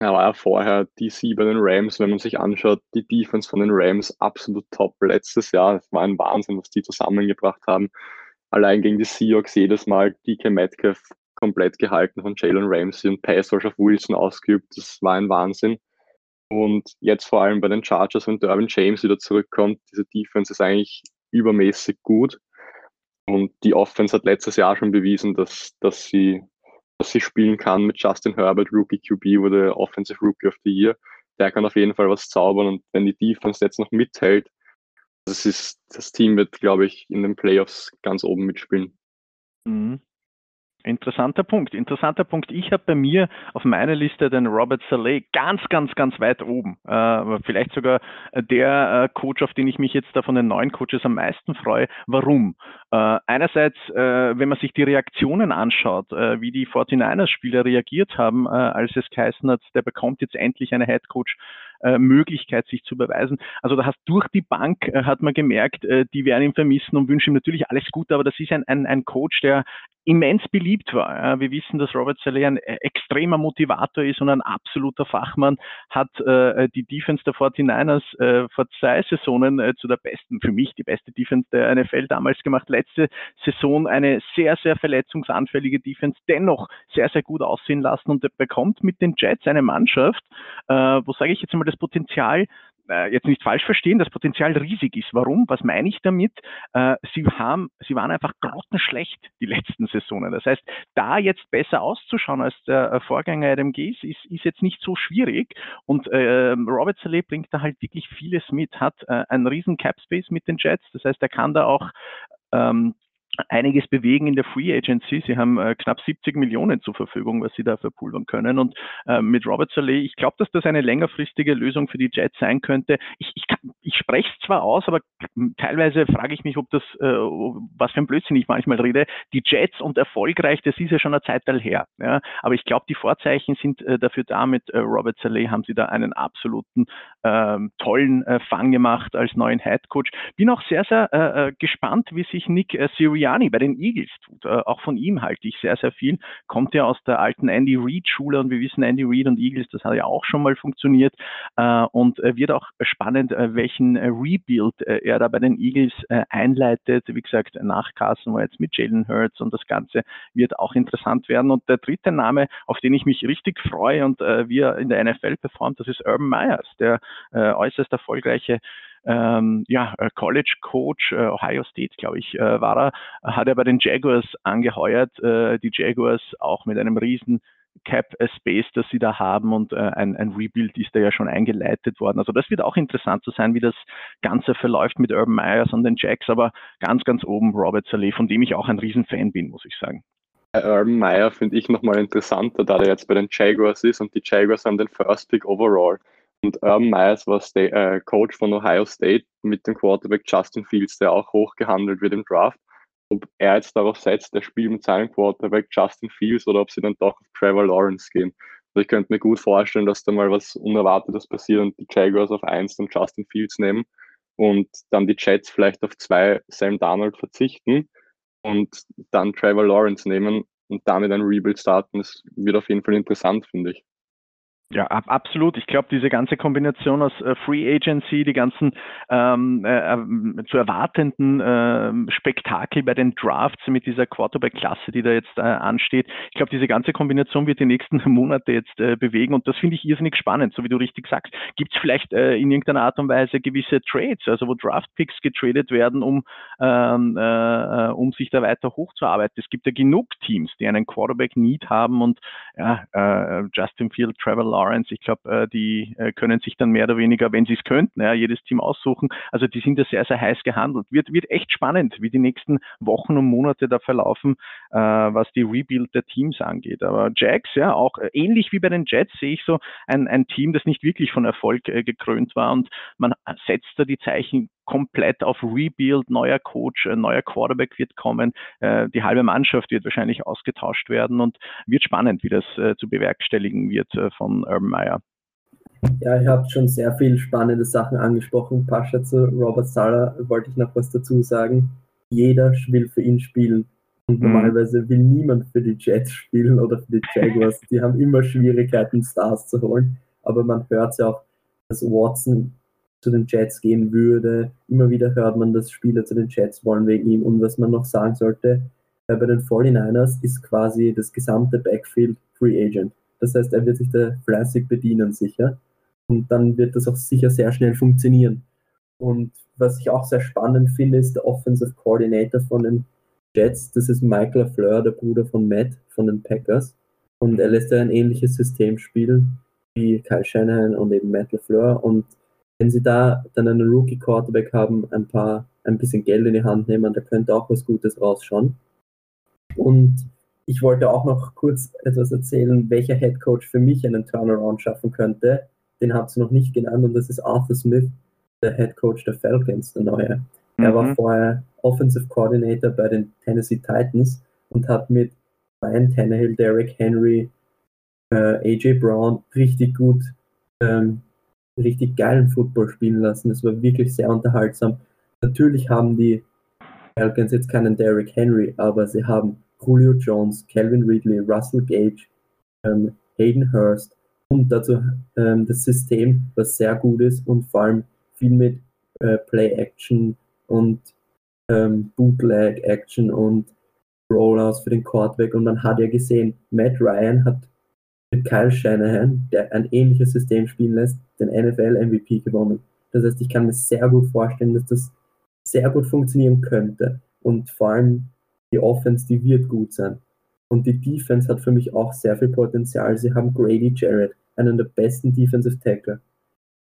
[SPEAKER 2] Er war ja vorher DC bei den Rams. Wenn man sich anschaut, die Defense von den Rams absolut top letztes Jahr. Es war ein Wahnsinn, was die zusammengebracht haben. Allein gegen die Seahawks jedes Mal DK Metcalf komplett gehalten von Jalen Ramsey und Pass auf Wilson ausgeübt. Das war ein Wahnsinn. Und jetzt vor allem bei den Chargers, wenn Derwin James wieder zurückkommt, diese Defense ist eigentlich übermäßig gut. Und die Offense hat letztes Jahr schon bewiesen, dass, dass, sie, dass sie spielen kann mit Justin Herbert, Rookie QB, wurde Offensive Rookie of the Year. Der kann auf jeden Fall was zaubern. Und wenn die Defense jetzt noch mithält, das, ist, das Team wird, glaube ich, in den Playoffs ganz oben mitspielen.
[SPEAKER 3] Mhm. Interessanter Punkt, interessanter Punkt. Ich habe bei mir auf meiner Liste den Robert Saleh ganz, ganz, ganz weit oben. Äh, vielleicht sogar der äh, Coach, auf den ich mich jetzt da von den neuen Coaches am meisten freue. Warum? Äh, einerseits, äh, wenn man sich die Reaktionen anschaut, äh, wie die 49ers-Spieler reagiert haben, äh, als es geheißen hat, der bekommt jetzt endlich eine Head Coach äh, Möglichkeit, sich zu beweisen. Also da hast durch die Bank, äh, hat man gemerkt, äh, die werden ihn vermissen und wünschen ihm natürlich alles Gute, aber das ist ein, ein, ein Coach, der immens beliebt war. Wir wissen, dass Robert Saleh ein extremer Motivator ist und ein absoluter Fachmann, hat die Defense der 49ers äh, vor zwei Saisonen zu der besten, für mich die beste Defense der NFL damals gemacht. Letzte Saison eine sehr, sehr verletzungsanfällige Defense, dennoch sehr, sehr gut aussehen lassen und bekommt mit den Jets eine Mannschaft, wo sage ich jetzt mal das Potenzial, äh, jetzt nicht falsch verstehen, das Potenzial riesig ist. Warum? Was meine ich damit? Äh, sie haben, sie waren einfach grottenschlecht die letzten Saisonen. Das heißt, da jetzt besser auszuschauen als der äh, Vorgänger Adam Gaze ist, ist jetzt nicht so schwierig. Und äh, Robert Saleh bringt da halt wirklich vieles mit, hat äh, einen riesen Cap Space mit den Jets. Das heißt, er kann da auch ähm, einiges bewegen in der Free Agency. Sie haben äh, knapp 70 Millionen zur Verfügung, was sie da verpulvern können. Und äh, mit Robert Saleh, ich glaube, dass das eine längerfristige Lösung für die Jets sein könnte. Ich, ich, ich spreche es zwar aus, aber teilweise frage ich mich, ob das, äh, was für ein Blödsinn ich manchmal rede. Die Jets und erfolgreich, das ist ja schon eine Zeit her. Ja? Aber ich glaube, die Vorzeichen sind äh, dafür da. Mit äh, Robert Saleh haben sie da einen absoluten ähm, tollen äh, Fang gemacht als neuen Head Coach. Bin auch sehr, sehr gespannt, wie sich Nick äh, Sirianni Sirianni bei den Eagles tut. Äh, auch von ihm halte ich sehr, sehr viel. Kommt ja aus der alten Andy Reid-Schule und wir wissen, Andy Reid und Eagles, das hat ja auch schon mal funktioniert äh, und äh, wird auch spannend, welchen Rebuild er da bei den Eagles einleitet. Wie gesagt, nach Carson war jetzt mit Jalen Hurts und das Ganze wird auch interessant werden. Und der dritte Name, auf den ich mich richtig freue und wie er in der NFL performt, das ist Urban Myers, der äußerst erfolgreiche ähm, ja, äh, College Coach, äh, Ohio State, glaube ich, äh, war er, hat er bei den Jaguars angeheuert. Äh, die Jaguars auch mit einem riesen Cap Space, das sie da haben und äh, ein, ein Rebuild ist da ja schon eingeleitet worden. Also das wird auch interessant zu sein, wie das Ganze verläuft mit Urban Myers und den Jacks, aber ganz, ganz oben Robert Saleh, von dem ich auch ein Riesenfan bin, muss ich sagen.
[SPEAKER 2] Urban Meyer finde ich nochmal interessanter, da der jetzt bei den Jaguars ist und die Jaguars haben den First Pick overall. Und Urban Myers war State, äh, Coach von Ohio State mit dem Quarterback Justin Fields, der auch hoch gehandelt wird im Draft. Ob er jetzt darauf setzt, der spielt mit seinem Quarterback Justin Fields oder ob sie dann doch auf Trevor Lawrence gehen. Also ich könnte mir gut vorstellen, dass da mal was Unerwartetes passiert und die Jaguars auf eins dann Justin Fields nehmen und dann die Jets vielleicht auf zwei Sam Darnold verzichten und dann Trevor Lawrence nehmen und damit ein Rebuild starten. Das wird auf jeden Fall interessant, finde ich.
[SPEAKER 3] Ja, ab, absolut. Ich glaube, diese ganze Kombination aus äh, Free Agency, die ganzen ähm, äh, äh, zu erwartenden äh, Spektakel bei den Drafts mit dieser Quarterback-Klasse, die da jetzt äh, ansteht, ich glaube, diese ganze Kombination wird die nächsten (laughs) Monate jetzt äh, bewegen und das finde ich irrsinnig spannend, so wie du richtig sagst. Gibt es vielleicht äh, in irgendeiner Art und Weise gewisse Trades, also wo Draft-Picks getradet werden, um, ähm, äh, äh um sich da weiter hochzuarbeiten? Es gibt ja genug Teams, die einen Quarterback-Need haben und ja, äh, Justin Field, Trevor Lawrence. Ich glaube, äh, die äh, können sich dann mehr oder weniger, wenn sie es könnten, ja, jedes Team aussuchen. Also die sind da sehr, sehr heiß gehandelt. Wird, wird echt spannend, wie die nächsten Wochen und Monate da verlaufen, äh, was die Rebuild der Teams angeht. Aber Jags, ja, auch äh, ähnlich wie bei den Jets sehe ich so ein, ein Team, das nicht wirklich von Erfolg gekrönt war und man setzt da die Zeichen komplett auf Rebuild, neuer Coach, ein neuer Quarterback wird kommen, äh, die halbe Mannschaft wird wahrscheinlich ausgetauscht werden und wird spannend, wie das äh, zu bewerkstelligen wird äh, von Urban Meyer.
[SPEAKER 1] Ja, ihr habt schon sehr viel spannende Sachen angesprochen. Pascha zu Robert Sala wollte ich noch was dazu sagen. Jeder will für ihn spielen. Und mhm. normalerweise will niemand für die Jets spielen oder für die Jaguars. (laughs) Die haben immer Schwierigkeiten, Stars zu holen. Aber man hört ja auch, dass Watson zu den Jets gehen würde. Immer wieder hört man, dass Spieler zu den Jets wollen wegen ihm. Und was man noch sagen sollte, äh, bei den 49ers ist quasi das gesamte Backfield Free Agent. Das heißt, er wird sich da fleißig bedienen, sicher. Und dann wird das auch sicher sehr schnell funktionieren. Und was ich auch sehr spannend finde, ist der Offensive Coordinator von den Jets. Das ist Michael Fleur, der Bruder von Matt von den Packers. Und er lässt ja ein ähnliches System spielen wie Kyle Shanahan und eben Matt LaFleur. Und wenn sie da dann einen Rookie-Quarterback haben, ein paar, ein bisschen Geld in die Hand nehmen, da könnte auch was Gutes rausschauen. Und ich wollte auch noch kurz etwas erzählen, welcher Head Coach für mich einen Turnaround schaffen könnte. Den habt ihr noch nicht genannt und das ist Arthur Smith, der Head Coach der Falcons, der neue. Mhm. Er war mhm. vorher Offensive Coordinator bei den Tennessee Titans und hat mit Ryan Tannehill, Derek Henry, äh, AJ Brown richtig gut ähm, richtig geilen Football spielen lassen. Es war wirklich sehr unterhaltsam. Natürlich haben die Falcons jetzt keinen Derrick Henry, aber sie haben Julio Jones, Calvin Ridley, Russell Gage, ähm, Hayden Hurst und dazu ähm, das System, was sehr gut ist und vor allem viel mit äh, Play-Action und ähm, Bootleg-Action und Rollouts für den Quarterback und man hat ja gesehen, Matt Ryan hat mit Kyle Shanahan, der ein ähnliches System spielen lässt, den NFL-MVP gewonnen. Das heißt, ich kann mir sehr gut vorstellen, dass das sehr gut funktionieren könnte. Und vor allem die Offense, die wird gut sein. Und die Defense hat für mich auch sehr viel Potenzial. Sie haben Grady Jarrett, einen der besten Defensive Tackler.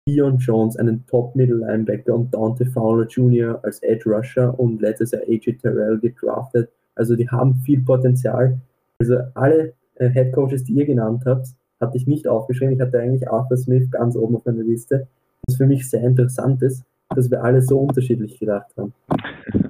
[SPEAKER 1] Dion Jones, einen Top-Middle-Linebacker und Dante Fowler Jr. als Edge Rusher und letztes Jahr AJ Terrell gedraftet. Also die haben viel Potenzial. Also alle äh, Head Coaches, die ihr genannt habt, hatte ich nicht aufgeschrieben. Ich hatte eigentlich Arthur Smith ganz oben auf meiner Liste. Was für mich sehr interessant ist, dass wir alle so unterschiedlich gedacht haben. (laughs)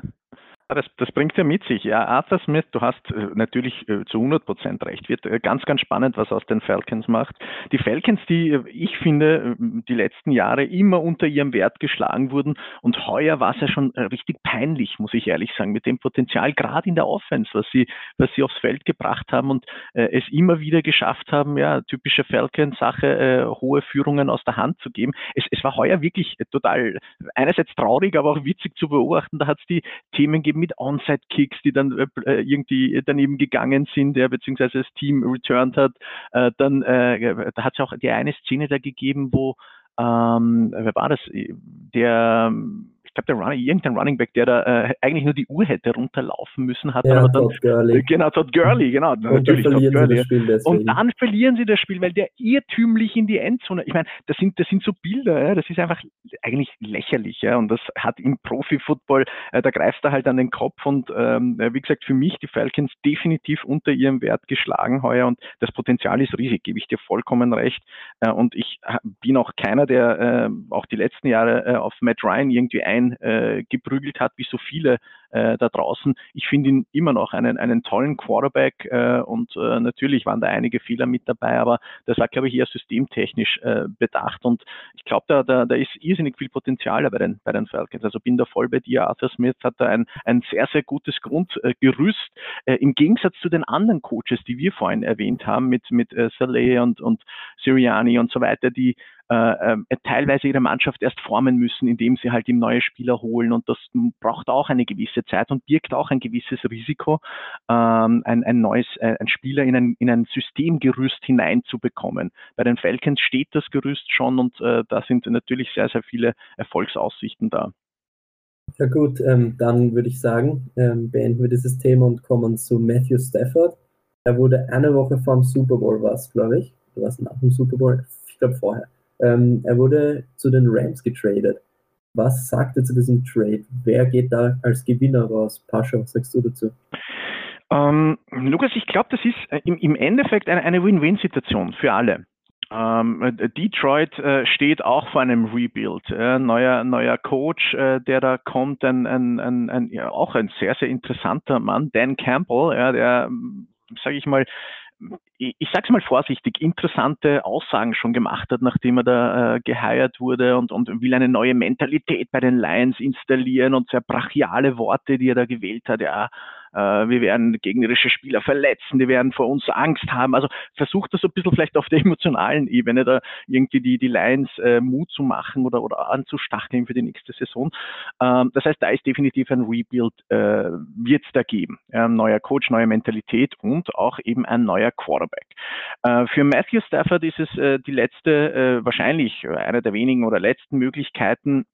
[SPEAKER 3] Das, das bringt ja mit sich. Ja, Arthur Smith, du hast äh, natürlich äh, zu 100 Prozent recht. Wird äh, ganz, ganz spannend, was aus den Falcons macht. Die Falcons, die ich finde, die letzten Jahre immer unter ihrem Wert geschlagen wurden und heuer war es ja schon richtig peinlich, muss ich ehrlich sagen, mit dem Potenzial, gerade in der Offense, was sie, was sie aufs Feld gebracht haben und äh, es immer wieder geschafft haben, ja, typische Falcons-Sache, äh, hohe Führungen aus der Hand zu geben. Es, es war heuer wirklich total einerseits traurig, aber auch witzig zu beobachten. Da hat es die Themen gegeben, mit Onside-Kicks, die dann äh, irgendwie daneben gegangen sind, ja, beziehungsweise das Team returned hat. Äh, dann äh, da hat es auch die eine Szene da gegeben, wo ähm, wer war das? Der glaube, der Running, irgendein Running Back, der da äh, eigentlich nur die Uhr hätte runterlaufen müssen, hat
[SPEAKER 1] ja,
[SPEAKER 3] aber
[SPEAKER 1] dann. Todd Gurley.
[SPEAKER 3] Genau, Todd Gurley, genau. Und natürlich Todd Gurley. Und dann verlieren sie das Spiel, weil der irrtümlich in die Endzone. Ich meine, das sind, das sind so Bilder, ja, das ist einfach eigentlich lächerlich, ja. Und das hat im Profi-Football, äh, da greifst du halt an den Kopf und ähm, wie gesagt, für mich die Falcons definitiv unter ihrem Wert geschlagen heuer und das Potenzial ist riesig, gebe ich dir vollkommen recht. Äh, und ich bin auch keiner, der äh, auch die letzten Jahre äh, auf Matt Ryan irgendwie ein geprügelt hat, wie so viele äh, da draußen. Ich finde ihn immer noch einen, einen tollen Quarterback äh, und äh, natürlich waren da einige Fehler mit dabei, aber das war, glaube ich, eher systemtechnisch äh, bedacht und ich glaube, da, da, da ist irrsinnig viel Potenzial bei den, bei den Falcons. Also bin da voll bei dir. Arthur Smith hat da ein, ein sehr, sehr gutes Grundgerüst äh, im Gegensatz zu den anderen Coaches, die wir vorhin erwähnt haben, mit, mit äh, Saleh und, und Siriani und so weiter, die äh, äh, teilweise ihre Mannschaft erst formen müssen, indem sie halt ihm neue Spieler holen und das braucht auch eine gewisse Zeit und birgt auch ein gewisses Risiko, ähm, ein, ein neues, äh, ein Spieler in ein, in ein Systemgerüst hineinzubekommen. Bei den Falcons steht das Gerüst schon und äh, da sind natürlich sehr, sehr viele Erfolgsaussichten da.
[SPEAKER 1] Ja gut, ähm, dann würde ich sagen, ähm, beenden wir dieses Thema und kommen zu Matthew Stafford. Er wurde eine Woche vor dem Super Bowl, was glaube ich, was nach dem Super Bowl? Ich glaube vorher. Ähm, er wurde zu den Rams getradet. Was sagt er zu diesem Trade? Wer geht da als Gewinner raus? Pascha, was sagst du dazu?
[SPEAKER 3] Ähm, Lukas, ich glaube, das ist äh, im, im Endeffekt eine, eine Win-Win-Situation für alle. Ähm, äh, Detroit äh, steht auch vor einem Rebuild. Neuer, neuer Coach, der da kommt, ein, ein, ein, ein, ja, auch ein sehr, sehr interessanter Mann, Dan Campbell, ja, der, sage ich mal, ich sage es mal vorsichtig, interessante Aussagen schon gemacht hat, nachdem er da äh, geheiert wurde und, und will eine neue Mentalität bei den Lions installieren und sehr brachiale Worte, die er da gewählt hat. Ja, wir werden gegnerische Spieler verletzen, die werden vor uns Angst haben. Also versucht das so ein bisschen vielleicht auf der (laughs) emotionalen Ebene da irgendwie die, die Lions äh, Mut zu machen oder, oder anzustacheln für die nächste Saison. Ähm, das heißt, da ist definitiv ein Rebuild, äh, wird es da geben. Ähm, neuer Coach, neue Mentalität und auch eben ein neuer Quarterback. Äh, für Matthew Stafford ist es äh, die letzte, äh, wahrscheinlich eine der wenigen oder letzten Möglichkeiten,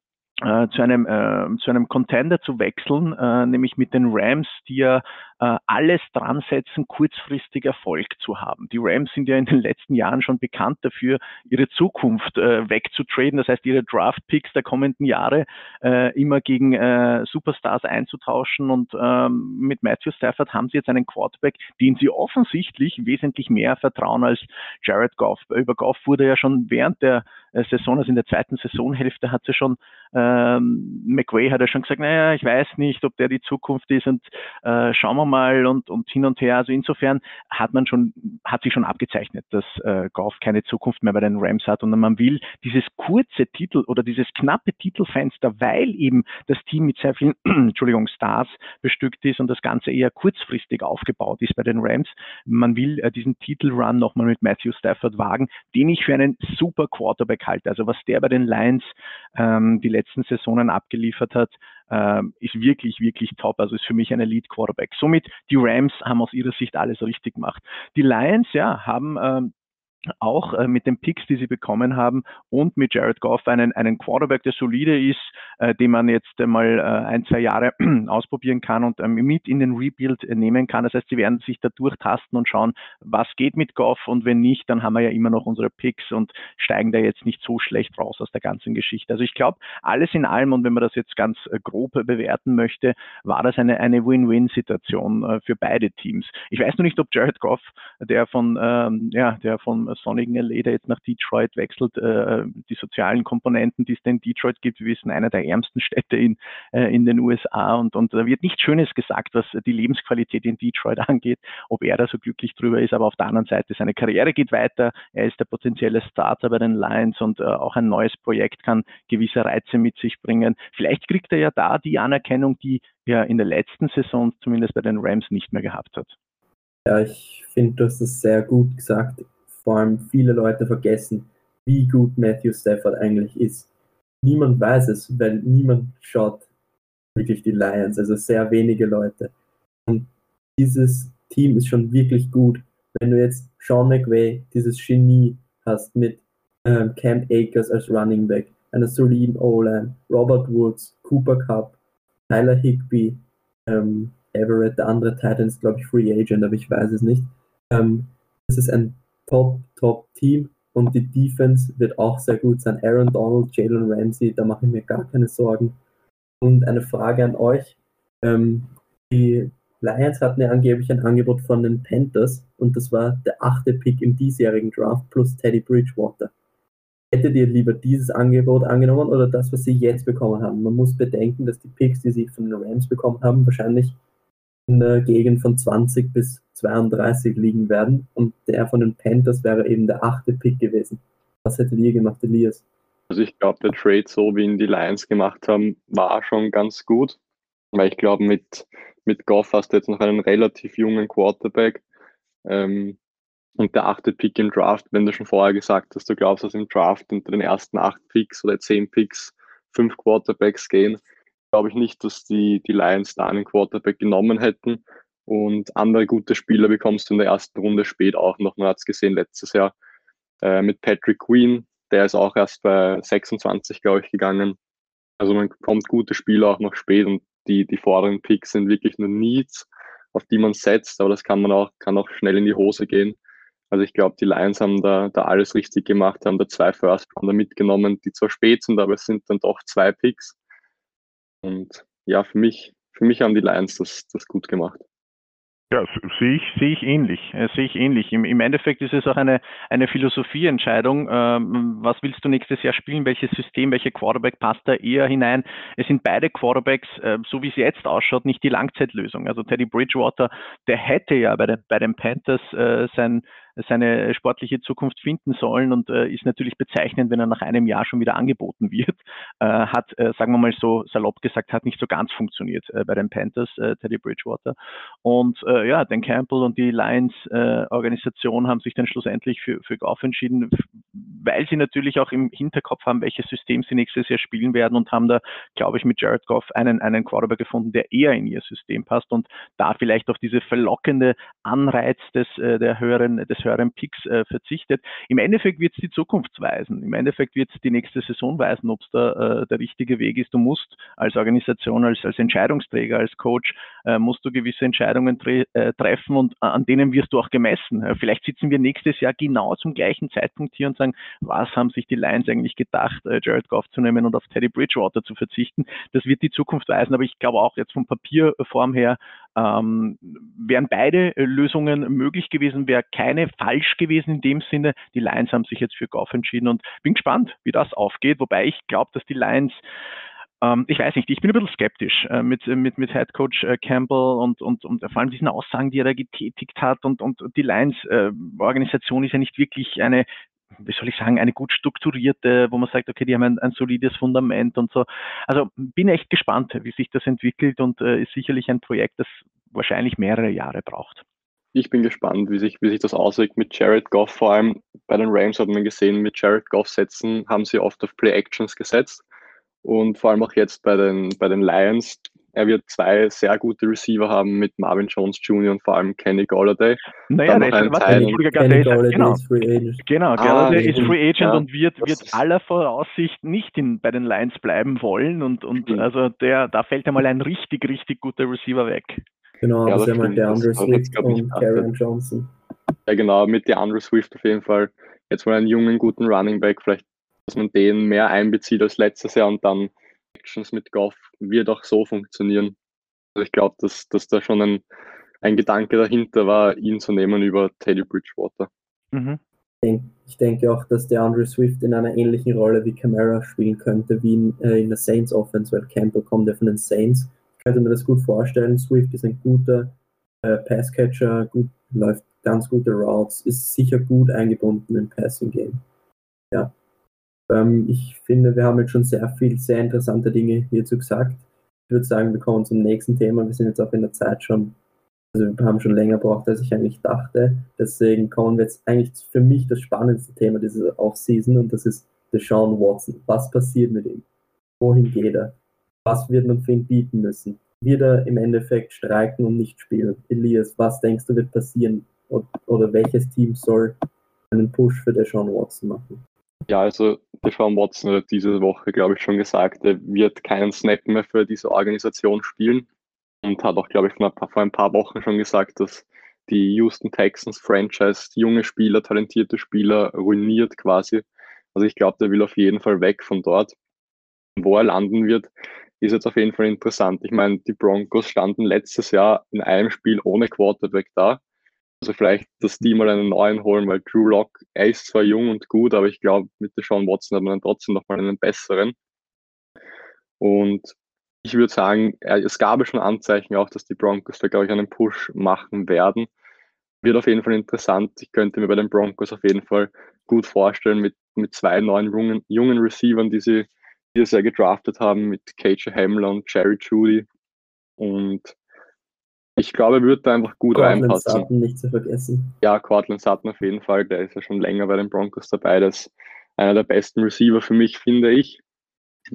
[SPEAKER 3] äh, zu einem äh, zu einem Contender zu wechseln, äh, nämlich mit den Rams, die ja äh, alles dran setzen, kurzfristig Erfolg zu haben. Die Rams sind ja in den letzten Jahren schon bekannt dafür, ihre Zukunft äh, wegzutraden, das heißt ihre Draft-Picks der kommenden Jahre äh, immer gegen äh, Superstars einzutauschen und ähm, mit Matthew Stafford haben sie jetzt einen Quarterback, den sie offensichtlich wesentlich mehr vertrauen als Jared Goff. Über Goff wurde ja schon während der äh, Saison, also in der zweiten Saisonhälfte hat sie schon ähm, McWay hat ja schon gesagt, naja, ich weiß nicht, ob der die Zukunft ist und äh, schauen wir mal und, und hin und her. Also insofern hat man schon, hat sich schon abgezeichnet, dass äh, Goff keine Zukunft mehr bei den Rams hat und man will dieses kurze Titel oder dieses knappe Titelfenster, weil eben das Team mit sehr vielen, (clears throat) Entschuldigung, Stars bestückt ist und das Ganze eher kurzfristig aufgebaut ist bei den Rams. Man will äh, diesen Titelrun nochmal mit Matthew Stafford wagen, den ich für einen super Quarterback halte. Also was der bei den Lions ähm, die letzten Saisonen abgeliefert hat, ähm, ist wirklich, wirklich top. Also ist für mich ein Elite Quarterback. Somit die Rams haben aus ihrer Sicht alles richtig gemacht. Die Lions, ja, haben ähm, auch äh, mit den Picks, die sie bekommen haben und mit Jared Goff einen, einen Quarterback, der solide ist, äh, den man jetzt mal äh, ein, zwei Jahre (clears throat) ausprobieren kann und ähm, mit in den Rebuild äh, nehmen kann. Das heißt, sie werden sich da durchtasten und schauen, was geht mit Goff und wenn nicht, dann haben wir ja immer noch unsere Picks und steigen da jetzt nicht so schlecht raus aus der ganzen Geschichte. Also ich glaube, alles in allem und wenn man das jetzt ganz äh, grob bewerten möchte, war das eine, eine Win-Win-Situation äh, für beide Teams. Ich weiß nur nicht, ob Jared Goff, der von, ähm, ja, der von sonnigen LA, der jetzt nach Detroit wechselt, äh, die sozialen Komponenten, die es in Detroit gibt, wir wissen, einer der ärmsten Städte in, äh, in den USA und, und da wird nichts Schönes gesagt, was die Lebensqualität in Detroit (laughs) angeht, ob er da so glücklich drüber ist, aber auf der anderen Seite, seine Karriere geht weiter, er ist der potenzielle Starter bei den Lions und äh, auch ein neues Projekt kann gewisse Reize mit sich bringen. Vielleicht kriegt er ja da die Anerkennung, die er in der letzten Saison zumindest bei den Rams nicht mehr gehabt hat.
[SPEAKER 1] Ja, ich finde, du hast das sehr gut gesagt vor allem viele Leute vergessen, wie gut Matthew Stafford eigentlich ist. Niemand weiß es, weil niemand schaut wirklich die Lions, also sehr wenige Leute. Und dieses Team ist schon wirklich gut. Wenn du jetzt Sean McVay, dieses Genie hast mit ähm, Cam Akers als Running Back, einer soliden O-Line, Robert Woods, Cooper Cup, Tyler Higby, ähm, Everett, der andere Titan ist, glaube ich, Free Agent, aber ich weiß es nicht. Ähm, das ist ein Top, Top Team und die Defense wird auch sehr gut sein. Aaron Donald, Jalen Ramsey, da mache ich mir gar keine Sorgen. Und eine Frage an euch. Ähm, die Lions hatten ja angeblich ein Angebot von den Panthers und das war der achte Pick im diesjährigen Draft plus Teddy Bridgewater. Hättet ihr lieber dieses Angebot angenommen oder das, was sie jetzt bekommen haben? Man muss bedenken, dass die Picks, die sie von den Rams bekommen haben, wahrscheinlich in der Gegend von 20 bis 32 liegen werden. Und der von den Panthers wäre eben der achte Pick gewesen. Was hättet ihr gemacht, Elias?
[SPEAKER 2] Also ich glaube, der Trade, so wie ihn die Lions gemacht haben, war schon ganz gut. Weil ich glaube, mit, mit Goff hast du jetzt noch einen relativ jungen Quarterback. Ähm, und der achte Pick im Draft, wenn du schon vorher gesagt hast, du glaubst, dass im Draft unter den ersten acht Picks oder zehn Picks fünf Quarterbacks gehen, glaube ich nicht, dass die, die Lions da einen Quarterback genommen hätten. Und andere gute Spieler bekommst du in der ersten Runde spät auch noch. Man hat es gesehen letztes Jahr äh, mit Patrick Queen, der ist auch erst bei 26, glaube ich, gegangen. Also man bekommt gute Spieler auch noch spät und die, die vorderen Picks sind wirklich nur Needs, auf die man setzt, aber das kann man auch, kann auch schnell in die Hose gehen. Also ich glaube, die Lions haben da, da alles richtig gemacht, haben da zwei First Rounder mitgenommen, die zwar spät sind, aber es sind dann doch zwei Picks. Und ja, für mich, für mich haben die Lions das, das gut gemacht.
[SPEAKER 3] Ja, sehe ich, sehe ich ähnlich. Äh, sehe ich ähnlich. Im, Im, Endeffekt ist es auch eine, eine Philosophieentscheidung. Ähm, was willst du nächstes Jahr spielen? Welches System, welche Quarterback passt da eher hinein? Es sind beide Quarterbacks, äh, so wie es jetzt ausschaut, nicht die Langzeitlösung. Also Teddy Bridgewater, der hätte ja bei den, bei den Panthers äh, sein, seine sportliche Zukunft finden sollen und äh, ist natürlich bezeichnend, wenn er nach einem Jahr schon wieder angeboten (laughs) wird. Äh, hat, äh, sagen wir mal so salopp gesagt, hat nicht so ganz funktioniert äh, bei den Panthers, äh, Teddy Bridgewater. Und äh, ja, Dan Campbell und die Lions-Organisation haben sich dann schlussendlich für, für Goff entschieden, weil sie natürlich auch im Hinterkopf haben, welches System sie nächstes Jahr spielen werden und haben da, glaube ich, mit Jared Goff einen, einen Quarterback gefunden, der eher in ihr System passt und da vielleicht auf diese verlockende Anreiz des, der höheren, des höheren Picks äh, verzichtet. Im Endeffekt wird es die Zukunft weisen. Im Endeffekt wird es die nächste Saison weisen, ob es da äh, der richtige Weg ist. Du musst als Organisation, als, als Entscheidungsträger, als Coach, äh, musst du gewisse Entscheidungen tre äh, treffen und an denen wirst du auch gemessen. Äh, vielleicht sitzen wir nächstes Jahr genau zum gleichen Zeitpunkt hier und sagen, was haben sich die Lions eigentlich gedacht, äh, Jared Goff zu nehmen und auf Teddy Bridgewater zu verzichten. Das wird die Zukunft weisen, aber ich glaube auch jetzt von Papierform her ähm, wären beide Lösungen möglich gewesen, wäre keine falsch gewesen in dem Sinne. Die Lions haben sich jetzt für Goff entschieden und bin gespannt, wie das aufgeht, wobei ich glaube, dass die Lions ähm, ich weiß nicht, ich bin ein bisschen skeptisch äh, mit, mit, mit Head Coach äh, Campbell und, und, und vor allem diesen Aussagen, die er da getätigt hat und, und die Lions-Organisation äh, ist ja nicht wirklich eine wie soll ich sagen, eine gut strukturierte, wo man sagt, okay, die haben ein, ein solides Fundament und so. Also bin echt gespannt, wie sich das entwickelt und äh, ist sicherlich ein Projekt, das wahrscheinlich mehrere Jahre braucht.
[SPEAKER 2] Ich bin gespannt, wie sich, wie sich das auswirkt mit Jared Goff. Vor allem bei den Rams hat man gesehen, mit Jared Goff setzen haben sie oft auf Play Actions gesetzt. Und vor allem auch jetzt bei den, bei den Lions er wird zwei sehr gute Receiver haben mit Marvin Jones Jr. und vor allem Kenny Galladay.
[SPEAKER 3] Naja, der ist, warte, Kenny Galladay genau, ist Free Agent. Genau, Galladay ah, ist Free Agent ja, und wird, wird aller Voraussicht nicht in, bei den Lions bleiben wollen und, und also der, da fällt einmal ein richtig, richtig guter Receiver weg.
[SPEAKER 1] Genau, ja, das ist einmal der Andre Swift und Karen Johnson.
[SPEAKER 2] Ja genau, mit der Andre Swift auf jeden Fall jetzt mal einen jungen, guten Running Back, vielleicht, dass man den mehr einbezieht als letztes Jahr und dann Actions mit Goff wird auch so funktionieren. Also ich glaube, dass, dass da schon ein, ein Gedanke dahinter war, ihn zu nehmen über Teddy Bridgewater.
[SPEAKER 1] Mhm. Ich denke auch, dass der Andrew Swift in einer ähnlichen Rolle wie Camara spielen könnte, wie in, äh, in der Saints Offense, weil Campbell kommt ja von den Saints. Ich könnte mir das gut vorstellen. Swift ist ein guter äh, Passcatcher, gut, läuft ganz gute Routes, ist sicher gut eingebunden im Passing Game. Ja. Ähm, ich finde, wir haben jetzt schon sehr viel, sehr interessante Dinge hierzu gesagt. Ich würde sagen, wir kommen zum nächsten Thema. Wir sind jetzt auch in der Zeit schon, also wir haben schon länger gebraucht, als ich eigentlich dachte. Deswegen kommen wir jetzt eigentlich für mich das spannendste Thema dieser Offseason und das ist Deshaun Watson. Was passiert mit ihm? Wohin geht er? Was wird man für ihn bieten müssen? Wird er im Endeffekt streiken und nicht spielen? Elias, was denkst du wird passieren? Oder welches Team soll einen Push für Deshaun Watson machen?
[SPEAKER 2] Ja, also Deshaun Watson hat diese Woche, glaube ich, schon gesagt, er wird keinen Snap mehr für diese Organisation spielen und hat auch, glaube ich, vor ein paar Wochen schon gesagt, dass die Houston Texans Franchise junge Spieler, talentierte Spieler ruiniert quasi. Also ich glaube, der will auf jeden Fall weg von dort. Wo er landen wird, ist jetzt auf jeden Fall interessant. Ich meine, die Broncos standen letztes Jahr in einem Spiel ohne Quarterback da also vielleicht, dass die mal einen neuen holen, weil Drew Lock, er ist zwar jung und gut, aber ich glaube, mit der Sean Watson hat man dann trotzdem nochmal einen besseren. Und ich würde sagen, es gab schon Anzeichen auch, dass die Broncos da, glaube ich, einen Push machen werden. Wird auf jeden Fall interessant. Ich könnte mir bei den Broncos auf jeden Fall gut vorstellen, mit, mit zwei neuen jungen, jungen Receivern, die sie dieses Jahr gedraftet haben, mit KJ Hamler und Jerry Judy. Und ich glaube, er würde da einfach gut Cortland reinpassen.
[SPEAKER 1] Sutton nicht zu vergessen.
[SPEAKER 2] Ja, Cortland Sutton auf jeden Fall. Der ist ja schon länger bei den Broncos dabei. Das ist einer der besten Receiver für mich, finde ich.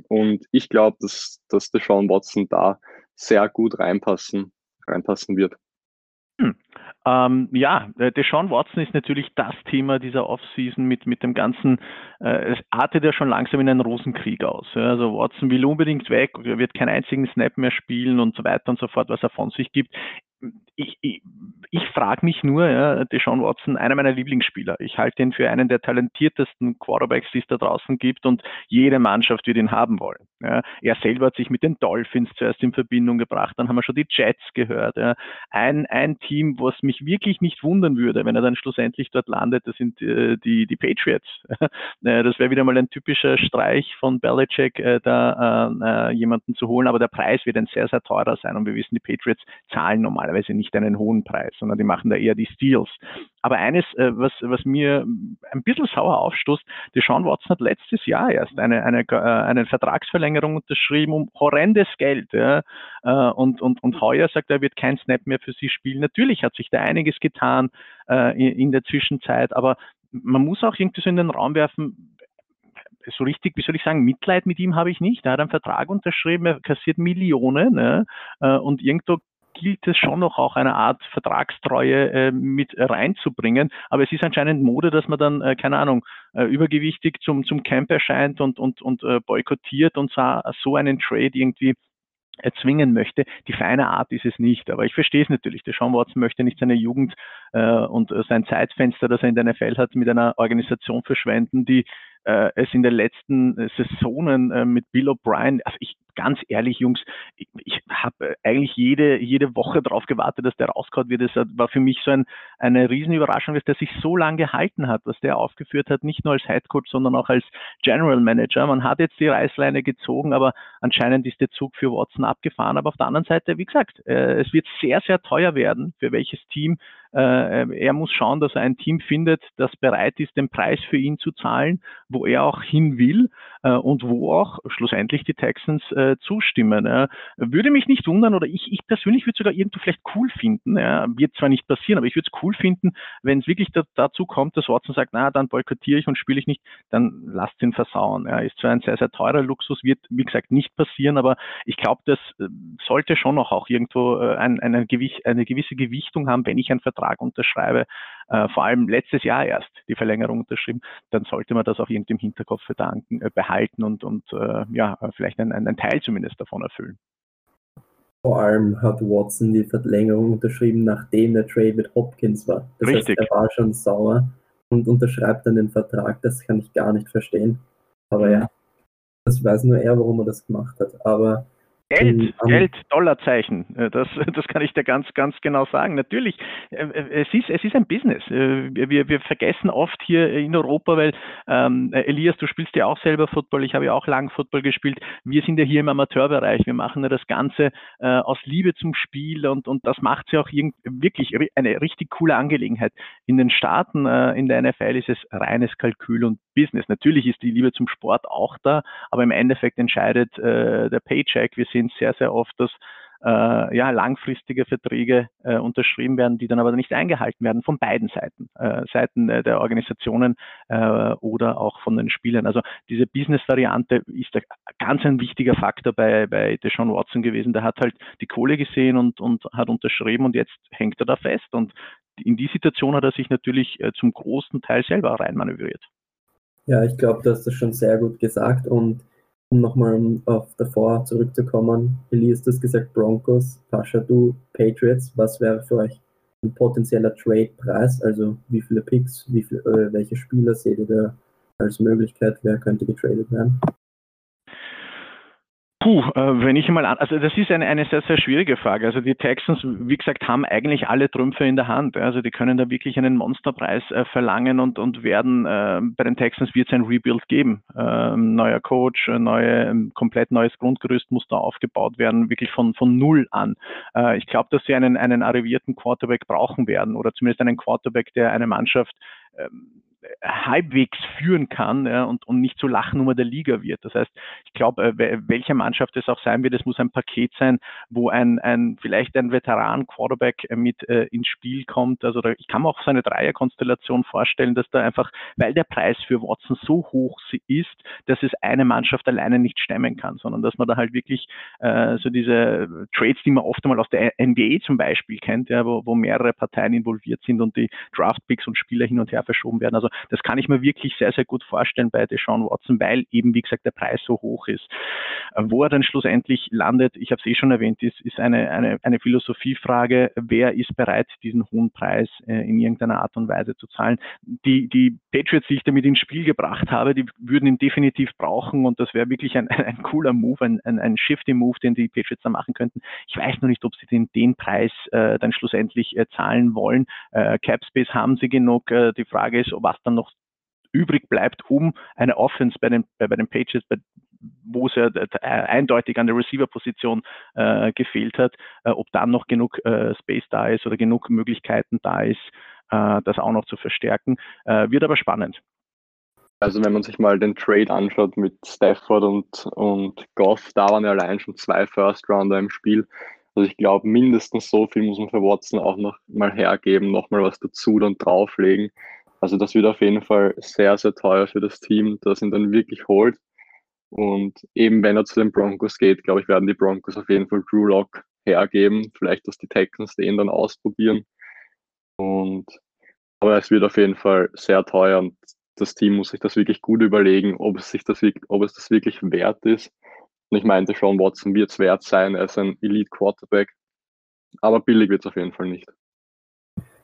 [SPEAKER 2] Und ich glaube, dass, dass der Sean Watson da sehr gut reinpassen, reinpassen wird.
[SPEAKER 3] Hm. Ähm, ja, äh, Deshaun Watson ist natürlich das Thema dieser Offseason mit, mit dem ganzen, äh, es artet ja schon langsam in einen Rosenkrieg aus. Ja. Also Watson will unbedingt weg, er wird keinen einzigen Snap mehr spielen und so weiter und so fort, was er von sich gibt. Ich, ich, ich frage mich nur, ja, Deshaun Watson, einer meiner Lieblingsspieler. Ich halte ihn für einen der talentiertesten Quarterbacks, die es da draußen gibt und jede Mannschaft wird ihn haben wollen. Ja. Er selber hat sich mit den Dolphins zuerst in Verbindung gebracht, dann haben wir schon die Jets gehört. Ja. Ein, ein Team, was mich wirklich nicht wundern würde, wenn er dann schlussendlich dort landet, das sind äh, die, die Patriots. (laughs) das wäre wieder mal ein typischer Streich von Belichick, äh, da äh, äh, jemanden zu holen, aber der Preis wird ein sehr, sehr teurer sein und wir wissen, die Patriots zahlen normalerweise nicht einen hohen Preis, sondern die machen da eher die Steals. Aber eines, äh, was, was mir ein bisschen sauer aufstoßt, die Sean Watson hat letztes Jahr erst eine, eine, äh, eine Vertragsverlängerung unterschrieben um horrendes Geld. Ja. Äh, und, und, und heuer sagt er, wird kein Snap mehr für sie spielen. Natürlich hat sich da einiges getan in, in der Zwischenzeit, aber man muss auch irgendwie so in den Raum werfen, so richtig, wie soll ich sagen, Mitleid mit ihm habe ich nicht. Er hat einen Vertrag unterschrieben, er kassiert Millionen ne? und irgendwo gilt es schon noch auch eine Art Vertragstreue äh, mit reinzubringen. Aber es ist anscheinend Mode, dass man dann, äh, keine Ahnung, äh, übergewichtig zum, zum Camp erscheint und, und, und äh, boykottiert und so, so einen Trade irgendwie erzwingen möchte. Die feine Art ist es nicht, aber ich verstehe es natürlich. Der Sean Watson möchte nicht seine Jugend äh, und äh, sein Zeitfenster, das er in der NFL hat, mit einer Organisation verschwenden, die es in den letzten Saisonen mit Bill O'Brien, also ich ganz ehrlich, Jungs, ich, habe eigentlich jede, jede Woche darauf gewartet, dass der rauskommt wird. Das war für mich so ein, eine Riesenüberraschung, dass der sich so lange gehalten hat, was der aufgeführt hat, nicht nur als Head Coach, sondern auch als General Manager. Man hat jetzt die Reißleine gezogen, aber anscheinend ist der Zug für Watson abgefahren. Aber auf der anderen Seite, wie gesagt, äh, es wird sehr, sehr teuer werden, für welches Team äh, er muss schauen, dass er ein Team findet, das bereit ist, den Preis für ihn zu zahlen, wo er auch hin will äh, und wo auch schlussendlich die Texans äh, zustimmen. Würde mich nicht wundern oder ich, ich persönlich würde sogar irgendwo vielleicht cool finden, wird zwar nicht passieren, aber ich würde es cool finden, wenn es wirklich da, dazu kommt, dass Watson sagt, na, dann boykottiere ich und spiele ich nicht, dann lasst ihn versauen. Ja, ist zwar ein sehr, sehr teurer Luxus, wird, wie gesagt, nicht passieren, aber ich glaube, das sollte schon noch auch irgendwo ein, eine, eine gewisse Gewichtung haben, wenn ich ein Vertrag Vertrag unterschreibe, äh, vor allem letztes Jahr erst die Verlängerung unterschrieben, dann sollte man das auch irgendwie im Hinterkopf verdanken, äh, behalten und, und äh, ja, vielleicht einen, einen Teil zumindest davon erfüllen.
[SPEAKER 1] Vor allem hat Watson die Verlängerung unterschrieben, nachdem der Trade mit Hopkins war. Das
[SPEAKER 3] Richtig.
[SPEAKER 1] heißt, er war schon sauer und unterschreibt dann den Vertrag. Das kann ich gar nicht verstehen. Aber mhm. ja, das weiß nur er, warum er das gemacht hat. Aber
[SPEAKER 3] Geld, um, Geld, Dollarzeichen. Äh, das, (laughs) das kann ich dir ganz, ganz genau sagen. Natürlich, äh, äh, es ist, es ist ein Business. Wir, wir vergessen oft hier in Europa, weil ähm, Elias, du spielst ja auch selber Football, ich habe ja auch lang Football gespielt. Wir sind ja hier im Amateurbereich. Wir machen ja das Ganze äh, aus Liebe zum Spiel und, und das macht ja auch wirklich eine richtig coole Angelegenheit. In den Staaten, äh, in der NFL ist es reines Kalkül und Business. Natürlich ist die Liebe zum Sport auch da, aber im Endeffekt entscheidet äh, der Paycheck. Wir sehen sehr, sehr oft, dass äh, ja, langfristige Verträge äh, unterschrieben werden, die dann aber nicht eingehalten werden von beiden Seiten, äh, Seiten äh, der Organisationen äh, oder auch von den Spielern. Also diese Business-Variante ist ein ganz ein wichtiger Faktor bei, bei Deshaun Watson gewesen. Der hat halt die Kohle gesehen und, und hat unterschrieben und jetzt hängt er da fest. Und in die Situation hat er sich natürlich äh, zum großen Teil selber reinmanövriert.
[SPEAKER 1] Ja, ich glaube, du hast das schon sehr gut gesagt und um nochmal auf davor zurückzukommen, Elias, du hast gesagt Broncos, Pascha, du Patriots, was wäre für euch ein potenzieller Trade-Preis? Also wie viele Picks, wie viel, äh, welche Spieler seht ihr da als Möglichkeit, wer könnte getradet werden?
[SPEAKER 3] Puh, äh, wenn ich mal an, also das ist eine, eine sehr, sehr schwierige Frage. Also die Texans, wie gesagt, haben eigentlich alle Trümpfe in der Hand. Also die können da wirklich einen Monsterpreis äh, verlangen und, und werden, äh, bei den Texans wird es ein Rebuild geben. Ähm, neuer Coach, äh, neue, ähm, komplett neues Grundgerüst muss da aufgebaut werden, wirklich von, von Null an. Äh, ich glaube, dass sie einen, einen arrivierten Quarterback brauchen werden oder zumindest einen Quarterback, der eine Mannschaft ähm, halbwegs führen kann ja, und, und nicht zur Lachnummer der Liga wird. Das heißt, ich glaube, äh, welche Mannschaft es auch sein wird, es muss ein Paket sein, wo ein, ein vielleicht ein Veteran-Quarterback äh, mit äh, ins Spiel kommt. Also da, ich kann mir auch so eine Dreierkonstellation vorstellen, dass da einfach, weil der Preis für Watson so hoch ist, dass es eine Mannschaft alleine nicht stemmen kann, sondern dass man da halt wirklich äh, so diese Trades, die man oft einmal aus der NBA zum Beispiel kennt, ja, wo, wo mehrere Parteien involviert sind und die Draft-Picks und Spieler hin und her verschoben werden. Also das kann ich mir wirklich sehr, sehr gut vorstellen bei Deshaun Watson, weil eben, wie gesagt, der Preis so hoch ist. Wo er dann schlussendlich landet, ich habe es eh schon erwähnt, ist, ist eine, eine, eine Philosophiefrage, wer ist bereit, diesen hohen Preis äh, in irgendeiner Art und Weise zu zahlen. Die, die Patriots, die ich damit ins Spiel gebracht habe, die würden ihn definitiv brauchen und das wäre wirklich ein, ein cooler Move, ein, ein, ein shifty Move, den die Patriots da machen könnten. Ich weiß noch nicht, ob sie den, den Preis äh, dann schlussendlich äh, zahlen wollen. Äh, Capspace haben sie genug. Äh, die Frage ist, was dann noch übrig bleibt, um eine Offense bei den, bei, bei den Patriots, bei, wo es ja eindeutig an der Receiver-Position äh, gefehlt hat, äh, ob dann noch genug äh, Space da ist oder genug Möglichkeiten da ist, äh, das auch noch zu verstärken. Äh, wird aber spannend.
[SPEAKER 2] Also wenn man sich mal den Trade anschaut mit Stafford und, und Goff, da waren ja allein schon zwei First-Rounder im Spiel. Also ich glaube, mindestens so viel muss man für Watson auch noch mal hergeben, noch mal was dazu dann drauflegen. Also das wird auf jeden Fall sehr, sehr teuer für das Team, das ihn dann wirklich holt. Und eben wenn er zu den Broncos geht, glaube ich, werden die Broncos auf jeden Fall Drew Lock hergeben. Vielleicht, dass die Texans den dann ausprobieren. Und aber es wird auf jeden Fall sehr teuer und das Team muss sich das wirklich gut überlegen, ob es sich das, ob es das wirklich wert ist. Und ich meinte, Sean Watson wird es wert sein, er ist ein Elite Quarterback. Aber billig wird es auf jeden Fall nicht.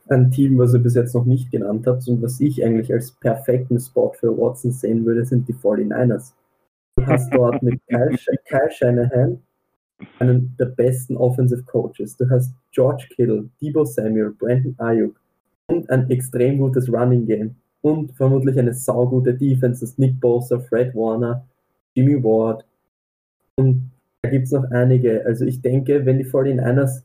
[SPEAKER 1] Ein Team, was ihr bis jetzt noch nicht genannt habt und was ich eigentlich als perfekten Spot für Watson sehen würde, sind die 49ers. Du hast dort mit (laughs) Kyle, Kyle Shanahan einen der besten Offensive Coaches. Du hast George Kittle, Debo Samuel, Brandon Ayuk und ein extrem gutes Running Game und vermutlich eine saugute Defense. Das Nick Bosa, Fred Warner, Jimmy Ward und da gibt es noch einige. Also ich denke, wenn die 49ers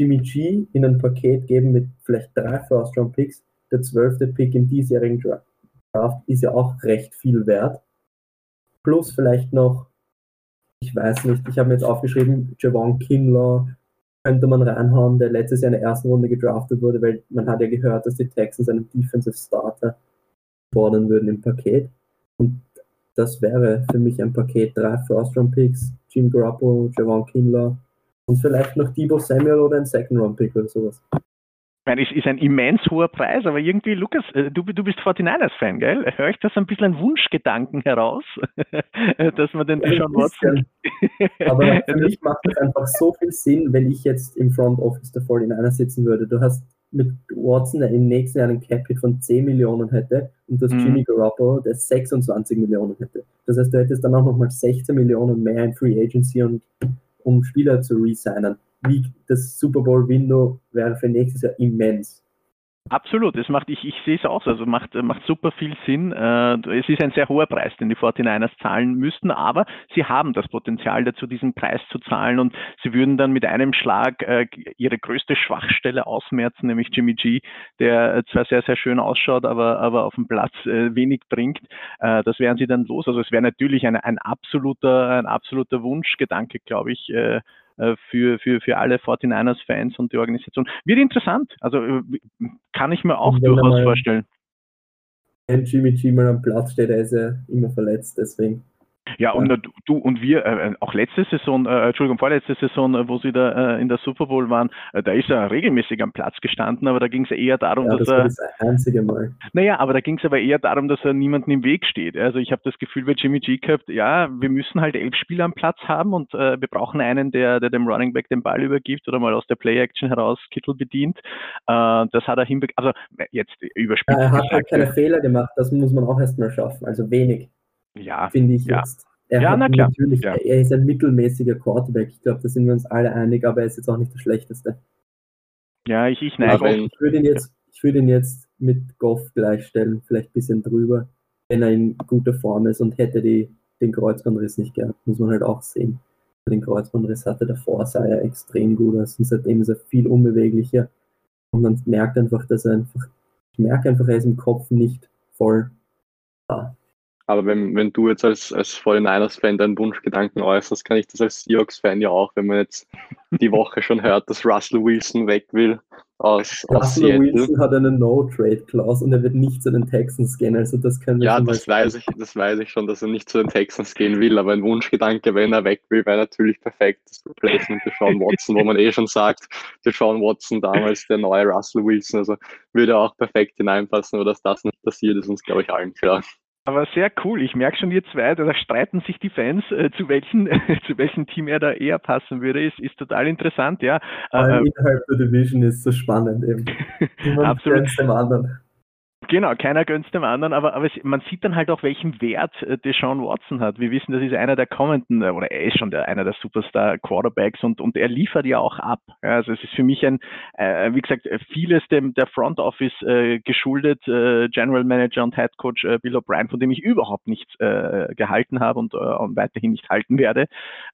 [SPEAKER 1] Jimmy G in ein Paket geben mit vielleicht drei First-Round-Picks, der zwölfte Pick im diesjährigen Draft. Ist ja auch recht viel wert. Plus vielleicht noch, ich weiß nicht, ich habe mir jetzt aufgeschrieben, Javon Kinlaw könnte man reinhauen, der letztes Jahr in der ersten Runde gedraftet wurde, weil man hat ja gehört, dass die Texans einen Defensive Starter fordern würden im Paket. Und das wäre für mich ein Paket, drei First-Round-Picks, Jim Garoppolo, Javon Kinlaw und vielleicht noch Debo Samuel oder ein Second-Round-Pick oder sowas
[SPEAKER 3] meine, es ist ein immens hoher Preis, aber irgendwie, Lukas, äh, du, du bist 49ers-Fan, gell? Höre ich das ein bisschen ein Wunschgedanken heraus, (laughs) dass man den Deshaun Watson...
[SPEAKER 1] aber (laughs) für mich macht es einfach so viel Sinn, wenn ich jetzt im Front Office der 49ers sitzen würde. Du hast mit Watson, der im nächsten Jahr einen Cap von 10 Millionen hätte und das mhm. Jimmy Garoppolo, der 26 Millionen hätte. Das heißt, du hättest dann auch nochmal 16 Millionen mehr in Free Agency und um Spieler zu resignen wie das Super Bowl Window wäre für nächstes Jahr immens.
[SPEAKER 3] Absolut, es macht, ich, ich sehe es auch, also macht, macht super viel Sinn. Äh, es ist ein sehr hoher Preis, den die 49ers zahlen müssten, aber sie haben das Potenzial dazu, diesen Preis zu zahlen und sie würden dann mit einem Schlag äh, ihre größte Schwachstelle ausmerzen, nämlich Jimmy G, der zwar sehr, sehr schön ausschaut, aber, aber auf dem Platz äh, wenig bringt. das wären sie dann los. Also es wäre natürlich eine, ein absoluter, ein absoluter Wunschgedanke, glaube ich, äh, für, für, für alle 49ers-Fans und die Organisation. Wird interessant. Also äh, kann ich mir auch durchaus vorstellen.
[SPEAKER 1] Wenn Jimmy G mal am Platz steht, er ist ja immer verletzt, deswegen.
[SPEAKER 3] Ja, und ja. du und wir, äh, auch letzte Saison, äh, Entschuldigung, vorletzte Saison, äh, wo sie da äh, in der Super Bowl waren, äh, da ist er regelmäßig am Platz gestanden, aber da ging es eher darum, ja, dass das er. Das
[SPEAKER 1] einzige Mal.
[SPEAKER 3] Naja, aber da ging es aber eher darum, dass er niemanden im Weg steht. Also ich habe das Gefühl bei Jimmy G gehabt, ja, wir müssen halt elf Spieler am Platz haben und äh, wir brauchen einen, der, der dem Running Back den Ball übergibt oder mal aus der Play-Action heraus Kittel bedient. das hat er hinbekommen. Also jetzt überspielt.
[SPEAKER 1] Er hat halt keine Fehler gemacht, das muss man auch erstmal schaffen, also wenig.
[SPEAKER 3] Ja.
[SPEAKER 1] Finde ich ja. jetzt. Er ja, na klar. Natürlich, ja. Er ist ein mittelmäßiger Quarterback. Ich glaube, da sind wir uns alle einig, aber er ist jetzt auch nicht der schlechteste.
[SPEAKER 3] Ja, ich, ich neige.
[SPEAKER 1] Ich würde ihn, jetzt, ich ihn jetzt mit Goff gleichstellen, vielleicht ein bisschen drüber, wenn er in guter Form ist und hätte die, den Kreuzbandriss nicht gehabt, muss man halt auch sehen. Den Kreuzbandriss hatte davor, sah er extrem gut aus und seitdem ist er viel unbeweglicher. Und man merkt einfach, dass er einfach, ich merke einfach, er ist im Kopf nicht voll da.
[SPEAKER 2] Aber wenn, wenn du jetzt als, als 49ers-Fan deinen Wunschgedanken äußerst, kann ich das als Seahawks-Fan ja auch, wenn man jetzt die Woche schon hört, dass Russell Wilson weg will aus,
[SPEAKER 1] aus Russell Wilson hat eine No-Trade-Clause und er wird nicht zu den Texans gehen. Also das können wir
[SPEAKER 2] Ja, das weiß, ich, das weiß ich schon, dass er nicht zu den Texans gehen will, aber ein Wunschgedanke, wenn er weg will, wäre natürlich perfekt das Replacement für Sean Watson, wo man eh schon sagt, der Sean Watson damals der neue Russell Wilson, also würde auch perfekt hineinpassen, aber dass das nicht passiert, ist uns, glaube ich, allen klar.
[SPEAKER 3] Aber sehr cool. Ich merke schon, ihr zwei, da streiten sich die Fans, äh, zu, welchen, (laughs) zu welchem Team er da eher passen würde. Ist, ist total interessant, ja.
[SPEAKER 1] Äh, innerhalb der Division ist so spannend eben. (laughs)
[SPEAKER 3] Absolut. Dem anderen. Genau, keiner gönnt dem anderen, aber, aber es, man sieht dann halt auch, welchen Wert äh, Deshaun Watson hat. Wir wissen, das ist einer der kommenden, äh, oder er ist schon der, einer der Superstar-Quarterbacks und, und er liefert ja auch ab. Ja, also es ist für mich ein, äh, wie gesagt, vieles dem der Front Office äh, geschuldet, äh, General Manager und Head Coach äh, Bill O'Brien, von dem ich überhaupt nichts äh, gehalten habe und, äh, und weiterhin nicht halten werde.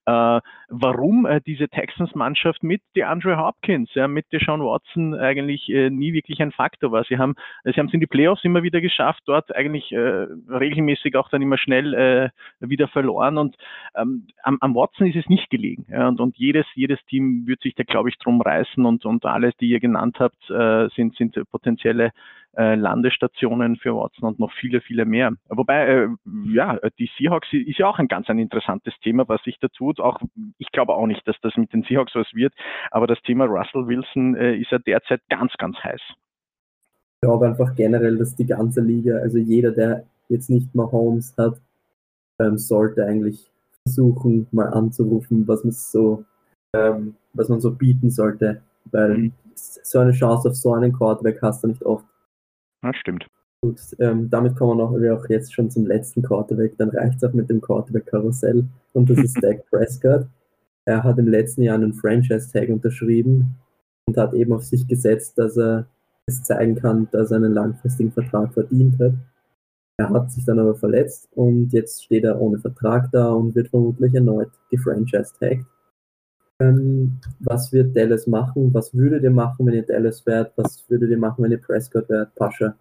[SPEAKER 3] Äh, warum äh, diese Texans-Mannschaft mit DeAndre Hopkins, ja, mit Deshaun Watson eigentlich äh, nie wirklich ein Faktor war. Sie haben, sie haben es in die Play Playoffs immer wieder geschafft, dort eigentlich äh, regelmäßig auch dann immer schnell äh, wieder verloren und ähm, am, am, Watson ist es nicht gelegen. Ja, und, und jedes, jedes Team wird sich da, glaube ich, drum reißen und, und alles, die ihr genannt habt, äh, sind, sind potenzielle äh, Landestationen für Watson und noch viele, viele mehr. Wobei, äh, ja, die Seahawks ist ja auch ein ganz ein interessantes Thema, was sich da tut. Auch, ich glaube auch nicht, dass das mit den Seahawks was wird, aber das Thema Russell Wilson äh, ist ja derzeit ganz, ganz heiß
[SPEAKER 1] glaube einfach generell, dass die ganze Liga, also jeder, der jetzt nicht mal Holmes hat, ähm, sollte eigentlich versuchen, mal anzurufen, was man so, ähm, was man so bieten sollte, weil mhm. so eine Chance auf so einen Quarterback hast du nicht oft.
[SPEAKER 3] Das stimmt.
[SPEAKER 1] Gut, ähm, damit kommen wir auch jetzt schon zum letzten Quarterback. Dann reicht es auch mit dem Quarterback-Karussell. Und das ist (laughs) Dak Prescott. Er hat im letzten Jahr einen Franchise-Tag unterschrieben und hat eben auf sich gesetzt, dass er es zeigen kann, dass er einen langfristigen Vertrag verdient hat. Er hat sich dann aber verletzt und jetzt steht er ohne Vertrag da und wird vermutlich erneut gefranchise-tagged. Ähm, was wird Dallas machen? Was würdet ihr machen, wenn ihr Dallas wärt? Was würdet ihr machen, wenn ihr Prescott wärt? Pascha?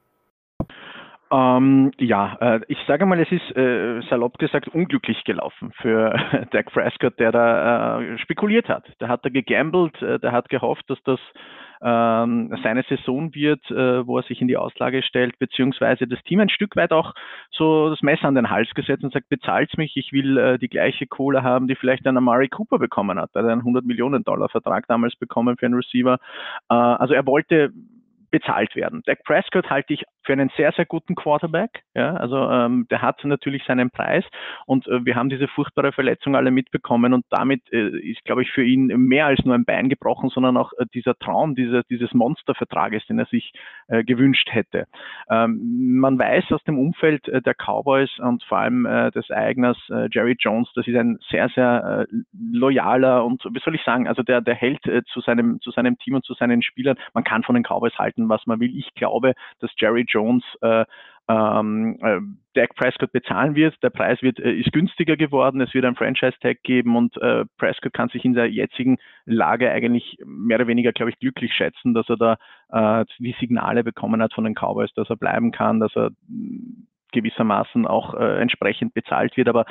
[SPEAKER 3] Ähm, ja, äh, ich sage mal, es ist äh, salopp gesagt unglücklich gelaufen für (laughs) Dak Prescott, der da äh, spekuliert hat. Der hat da gegambelt, äh, der hat gehofft, dass das seine Saison wird, äh, wo er sich in die Auslage stellt, beziehungsweise das Team ein Stück weit auch so das Messer an den Hals gesetzt und sagt, bezahlt mich, ich will äh, die gleiche Kohle haben, die vielleicht ein Amari Cooper bekommen hat. Er hat einen 100 Millionen Dollar Vertrag damals bekommen für einen Receiver. Äh, also er wollte bezahlt werden. Dak Prescott halte ich für einen sehr, sehr guten Quarterback. Ja, also ähm, der hat natürlich seinen Preis und äh, wir haben diese furchtbare Verletzung alle mitbekommen und damit äh, ist, glaube ich, für ihn mehr als nur ein Bein gebrochen, sondern auch äh, dieser Traum dieser, dieses Monstervertrages, den er sich äh, gewünscht hätte. Ähm, man weiß aus dem Umfeld äh, der Cowboys und vor allem äh, des Eigners Jerry Jones, das ist ein sehr, sehr loyaler und wie soll ich sagen, also der, der hält zu seinem, zu seinem Team und zu seinen Spielern. Man kann von den Cowboys halten, was man will. Ich glaube, dass Jerry Jones äh, ähm, äh, Dak Prescott bezahlen wird. Der Preis wird, äh, ist günstiger geworden. Es wird ein Franchise-Tag geben und äh, Prescott kann sich in der jetzigen Lage eigentlich mehr oder weniger, glaube ich, glücklich schätzen, dass er da äh, die Signale bekommen hat von den Cowboys, dass er bleiben kann, dass er gewissermaßen auch äh, entsprechend bezahlt wird. Aber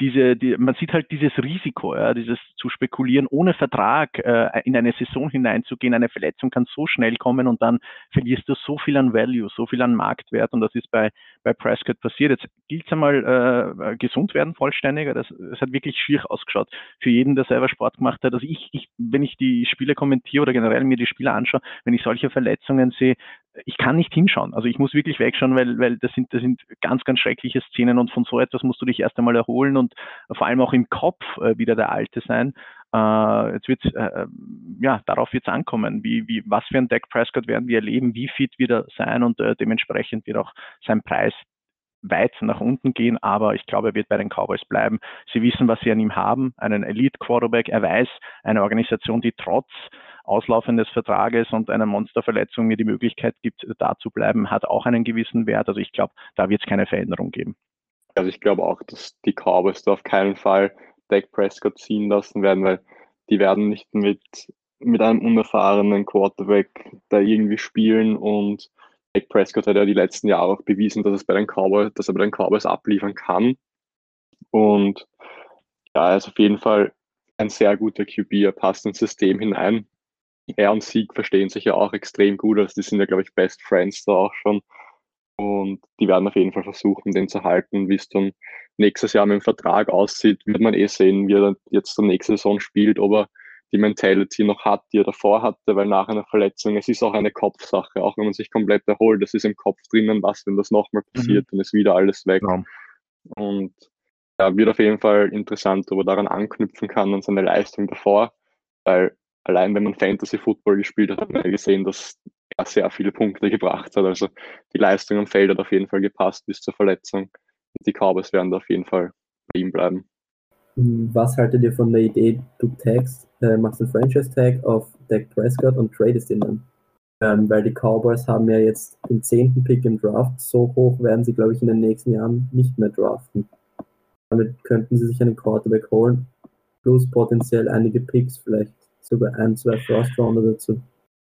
[SPEAKER 3] diese, die, man sieht halt dieses Risiko, ja, dieses zu spekulieren, ohne Vertrag äh, in eine Saison hineinzugehen. Eine Verletzung kann so schnell kommen und dann verlierst du so viel an Value, so viel an Marktwert und das ist bei, bei Prescott passiert. Jetzt gilt es einmal äh, gesund werden vollständiger. Das, das hat wirklich schier ausgeschaut für jeden, der selber Sport gemacht hat. Also ich, ich, wenn ich die Spiele kommentiere oder generell mir die Spiele anschaue, wenn ich solche Verletzungen sehe, ich kann nicht hinschauen. Also ich muss wirklich wegschauen, weil, weil das sind, das sind ganz, ganz schreckliche Szenen und von so etwas musst du dich erst einmal erholen und vor allem auch im Kopf äh, wieder der Alte sein. Äh, jetzt wird äh, ähm, ja, darauf wird es ankommen, wie, wie, was für ein Dak Prescott werden wir erleben, wie fit wird er sein und äh, dementsprechend wird auch sein Preis weit nach unten gehen, aber ich glaube, er wird bei den Cowboys bleiben. Sie wissen, was sie an ihm haben, einen Elite Quarterback. Er weiß, eine Organisation, die trotz Auslaufen des Vertrages und einer Monsterverletzung mir die Möglichkeit gibt, da zu bleiben, hat auch einen gewissen Wert. Also ich glaube, da wird es keine Veränderung geben.
[SPEAKER 2] Also ich glaube auch, dass die Cowboys da auf keinen Fall Dak Prescott ziehen lassen werden, weil die werden nicht mit, mit einem unerfahrenen Quarterback da irgendwie spielen und Dak Prescott hat ja die letzten Jahre auch bewiesen, dass, es bei den Cowboys, dass er bei den Cowboys abliefern kann. Und ja, er ist auf jeden Fall ein sehr guter QB, er passt ins System hinein. Er und Sieg verstehen sich ja auch extrem gut, also die sind ja, glaube ich, Best Friends da auch schon. Und die werden auf jeden Fall versuchen, den zu halten. Wie es dann nächstes Jahr mit dem Vertrag aussieht, wird man eh sehen, wie er jetzt die nächste Saison spielt, ob er die Mentality noch hat, die er davor hatte, weil nach einer Verletzung, es ist auch eine Kopfsache, auch wenn man sich komplett erholt, das ist im Kopf drinnen, was, wenn das nochmal passiert, mhm. dann ist wieder alles weg. Ja. Und ja, wird auf jeden Fall interessant, ob er daran anknüpfen kann an seine Leistung davor, weil allein wenn man Fantasy Football gespielt hat, hat man ja gesehen, dass (laughs) er sehr viele Punkte gebracht hat. Also die Leistung am Feld hat auf jeden Fall gepasst bis zur Verletzung. Und die Cowboys werden da auf jeden Fall bei ihm bleiben.
[SPEAKER 1] Was haltet ihr von der Idee, du tagst, äh, machst einen Franchise-Tag auf Dak Prescott und tradest ihn dann? Ähm, weil die Cowboys haben ja jetzt den zehnten Pick im Draft. So hoch werden sie, glaube ich, in den nächsten Jahren nicht mehr draften. Damit könnten sie sich einen Quarterback holen, plus potenziell einige Picks, vielleicht sogar ein, zwei First-Rounder dazu.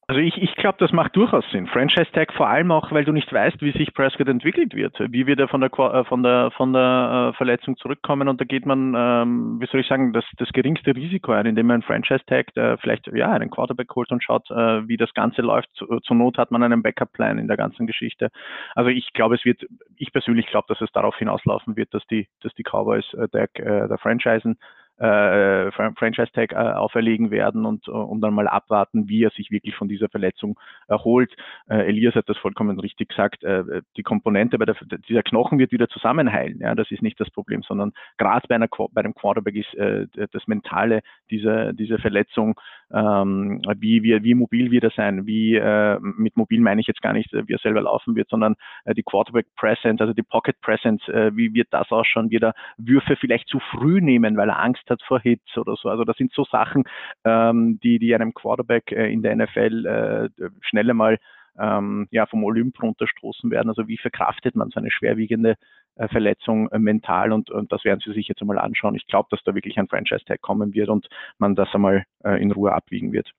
[SPEAKER 3] Also ich, ich glaube, das macht durchaus Sinn. Franchise Tag vor allem auch, weil du nicht weißt, wie sich Prescott entwickelt wird. Wie wird er von der äh, von der von der äh, Verletzung zurückkommen und da geht man, ähm, wie soll ich sagen, das, das geringste Risiko ein, indem man Franchise Tag äh, vielleicht ja einen Quarterback holt und schaut, äh, wie das Ganze läuft. Zu, zur Not hat man einen Backup-Plan in der ganzen Geschichte. Also ich glaube, es wird, ich persönlich glaube, dass es darauf hinauslaufen wird, dass die, dass die Cowboys äh, der, äh, der Franchisen äh, Franchise-Tag äh, auferlegen werden und, äh, und dann mal abwarten, wie er sich wirklich von dieser Verletzung erholt. Äh, Elias hat das vollkommen richtig gesagt. Äh, die Komponente bei der, dieser Knochen wird wieder zusammenheilen. Ja, das ist nicht das Problem, sondern gerade bei, einer, bei einem Quarterback ist äh, das Mentale dieser, dieser Verletzung, ähm, wie, wie, wie mobil wird er sein, wie äh, mit mobil meine ich jetzt gar nicht, wie er selber laufen wird, sondern äh, die Quarterback Presence, also die Pocket Presence, äh, wie wird das ausschauen? Wird er Würfe vielleicht zu früh nehmen, weil er Angst hat vor Hits oder so. Also das sind so Sachen, ähm, die, die einem Quarterback äh, in der NFL äh, schnell einmal ähm, ja, vom Olymp runterstoßen werden. Also wie verkraftet man so eine schwerwiegende äh, Verletzung äh, mental und, und das werden Sie sich jetzt einmal anschauen. Ich glaube, dass da wirklich ein Franchise-Tag kommen wird und man das einmal äh, in Ruhe abwiegen wird.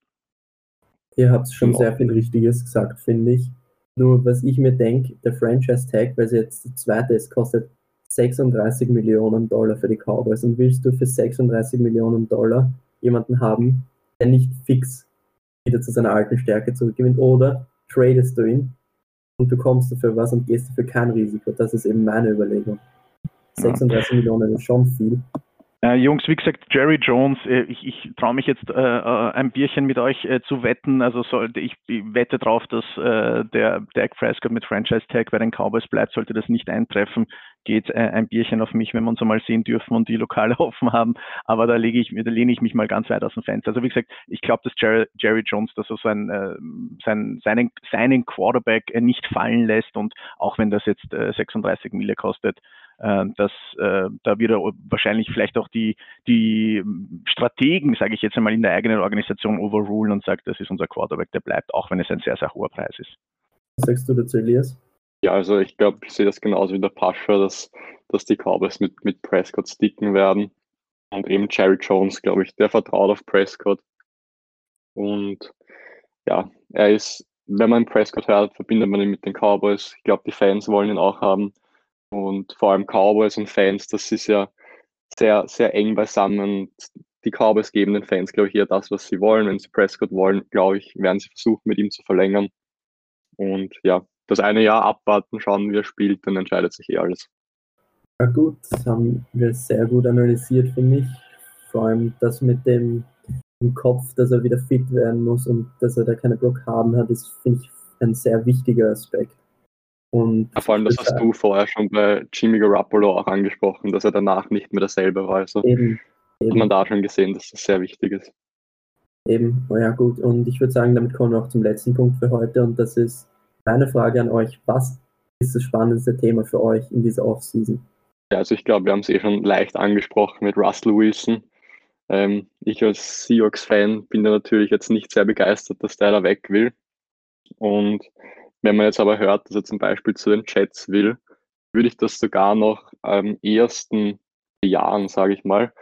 [SPEAKER 1] Ihr habt schon sehr viel Richtiges gesagt, finde ich. Nur was ich mir denke, der Franchise-Tag, weil es jetzt der zweite ist, kostet 36 Millionen Dollar für die Cowboys. Und willst du für 36 Millionen Dollar jemanden haben, der nicht fix wieder zu seiner alten Stärke zurückgewinnt? Oder tradest du ihn und du kommst dafür was und gehst dafür kein Risiko? Das ist eben meine Überlegung. 36 ja. Millionen ist schon viel.
[SPEAKER 3] Äh, Jungs, wie gesagt, Jerry Jones, äh, ich, ich traue mich jetzt äh, äh, ein Bierchen mit euch äh, zu wetten. Also sollte ich, ich wette darauf, dass äh, der Dak Prescott mit Franchise Tag bei den Cowboys bleibt. Sollte das nicht eintreffen, geht ein Bierchen auf mich, wenn wir uns einmal sehen dürfen und die Lokale (laughs) offen haben. Aber da lege ich, da lehne ich mich mal ganz weit aus dem Fenster. Also wie gesagt, ich glaube, dass Jerry, Jerry Jones das so sein, sein, seinen, seinen Quarterback nicht fallen lässt und auch wenn das jetzt 36 Mille kostet, dass äh, da wieder wahrscheinlich vielleicht auch die, die Strategen, sage ich jetzt einmal, in der eigenen Organisation overrulen und sagt, das ist unser Quarterback, der bleibt, auch wenn es ein sehr, sehr hoher Preis ist.
[SPEAKER 1] Was sagst du dazu, Elias?
[SPEAKER 2] Ja, also ich glaube, ich sehe das genauso wie der Pascha, dass, dass die Cowboys mit, mit Prescott sticken werden. Und eben Jerry Jones, glaube ich, der vertraut auf Prescott. Und ja, er ist, wenn man Prescott hört, verbindet man ihn mit den Cowboys. Ich glaube, die Fans wollen ihn auch haben und vor allem Cowboys und Fans, das ist ja sehr, sehr eng beisammen. Die Cowboys geben den Fans, glaube ich, eher das, was sie wollen. Wenn sie Prescott wollen, glaube ich, werden sie versuchen, mit ihm zu verlängern. Und ja, das eine Jahr abwarten, schauen, wie er spielt, dann entscheidet sich eh alles.
[SPEAKER 1] Ja gut, das haben wir sehr gut analysiert, finde ich. Vor allem das mit dem im Kopf, dass er wieder fit werden muss und dass er da keine Blockaden hat, ist, finde ich, ein sehr wichtiger Aspekt.
[SPEAKER 2] Und ja, vor allem, das hast du vorher schon bei Jimmy Garoppolo auch angesprochen, dass er danach nicht mehr dasselbe war. Also eben, eben. hat man da schon gesehen, dass das sehr wichtig ist.
[SPEAKER 1] Eben, oh ja gut. Und ich würde sagen, damit kommen wir auch zum letzten Punkt für heute und das ist meine Frage an euch. Was ist das spannendste Thema für euch in dieser Offseason?
[SPEAKER 2] Ja, also ich glaube, wir haben es eh schon leicht angesprochen mit Russell Wilson. Ähm, ich als Seahawks-Fan bin da natürlich jetzt nicht sehr begeistert, dass der da weg will. Und wenn man jetzt aber hört, dass er zum Beispiel zu den Jets will, würde ich das sogar noch am ersten Jahren, sage ich mal,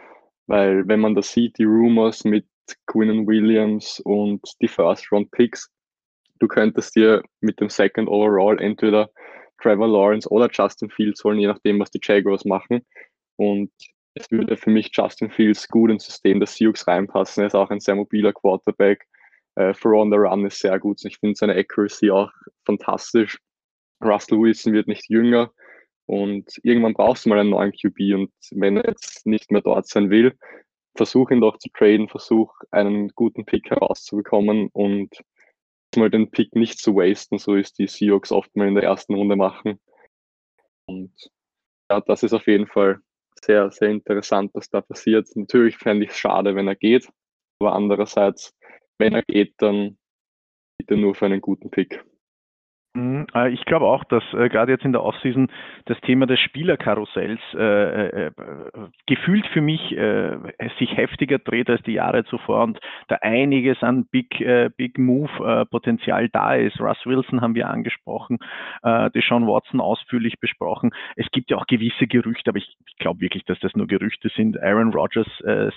[SPEAKER 2] weil wenn man da sieht, die Rumors mit Quinn Williams und die First-Round-Picks, du könntest dir mit dem Second Overall entweder Trevor Lawrence oder Justin Fields holen, je nachdem, was die Jaguars machen. Und es würde für mich Justin Fields gut ins System des Sioux reinpassen. Er ist auch ein sehr mobiler Quarterback. Äh, Throw on the Run ist sehr gut. Ich finde seine Accuracy auch fantastisch. Russell Wilson wird nicht jünger und irgendwann brauchst du mal einen neuen QB und wenn er jetzt nicht mehr dort sein will, versuch ihn doch zu traden, versuch einen guten Pick herauszubekommen und mal den Pick nicht zu wasten, so ist die Seahawks oft mal in der ersten Runde machen. Und ja, das ist auf jeden Fall sehr, sehr interessant, was da passiert. Natürlich fände ich es schade, wenn er geht, aber andererseits, wenn er geht, dann bitte nur für einen guten Pick.
[SPEAKER 3] Mhm. Äh, ich glaube auch, dass äh, gerade jetzt in der Offseason das Thema des Spielerkarussells äh, äh, äh gefühlt für mich äh, sich heftiger dreht als die Jahre zuvor und da einiges an Big, Big Move-Potenzial da ist. Russ Wilson haben wir angesprochen, äh, Deshaun Watson ausführlich besprochen. Es gibt ja auch gewisse Gerüchte, aber ich, ich glaube wirklich, dass das nur Gerüchte sind. Aaron Rodgers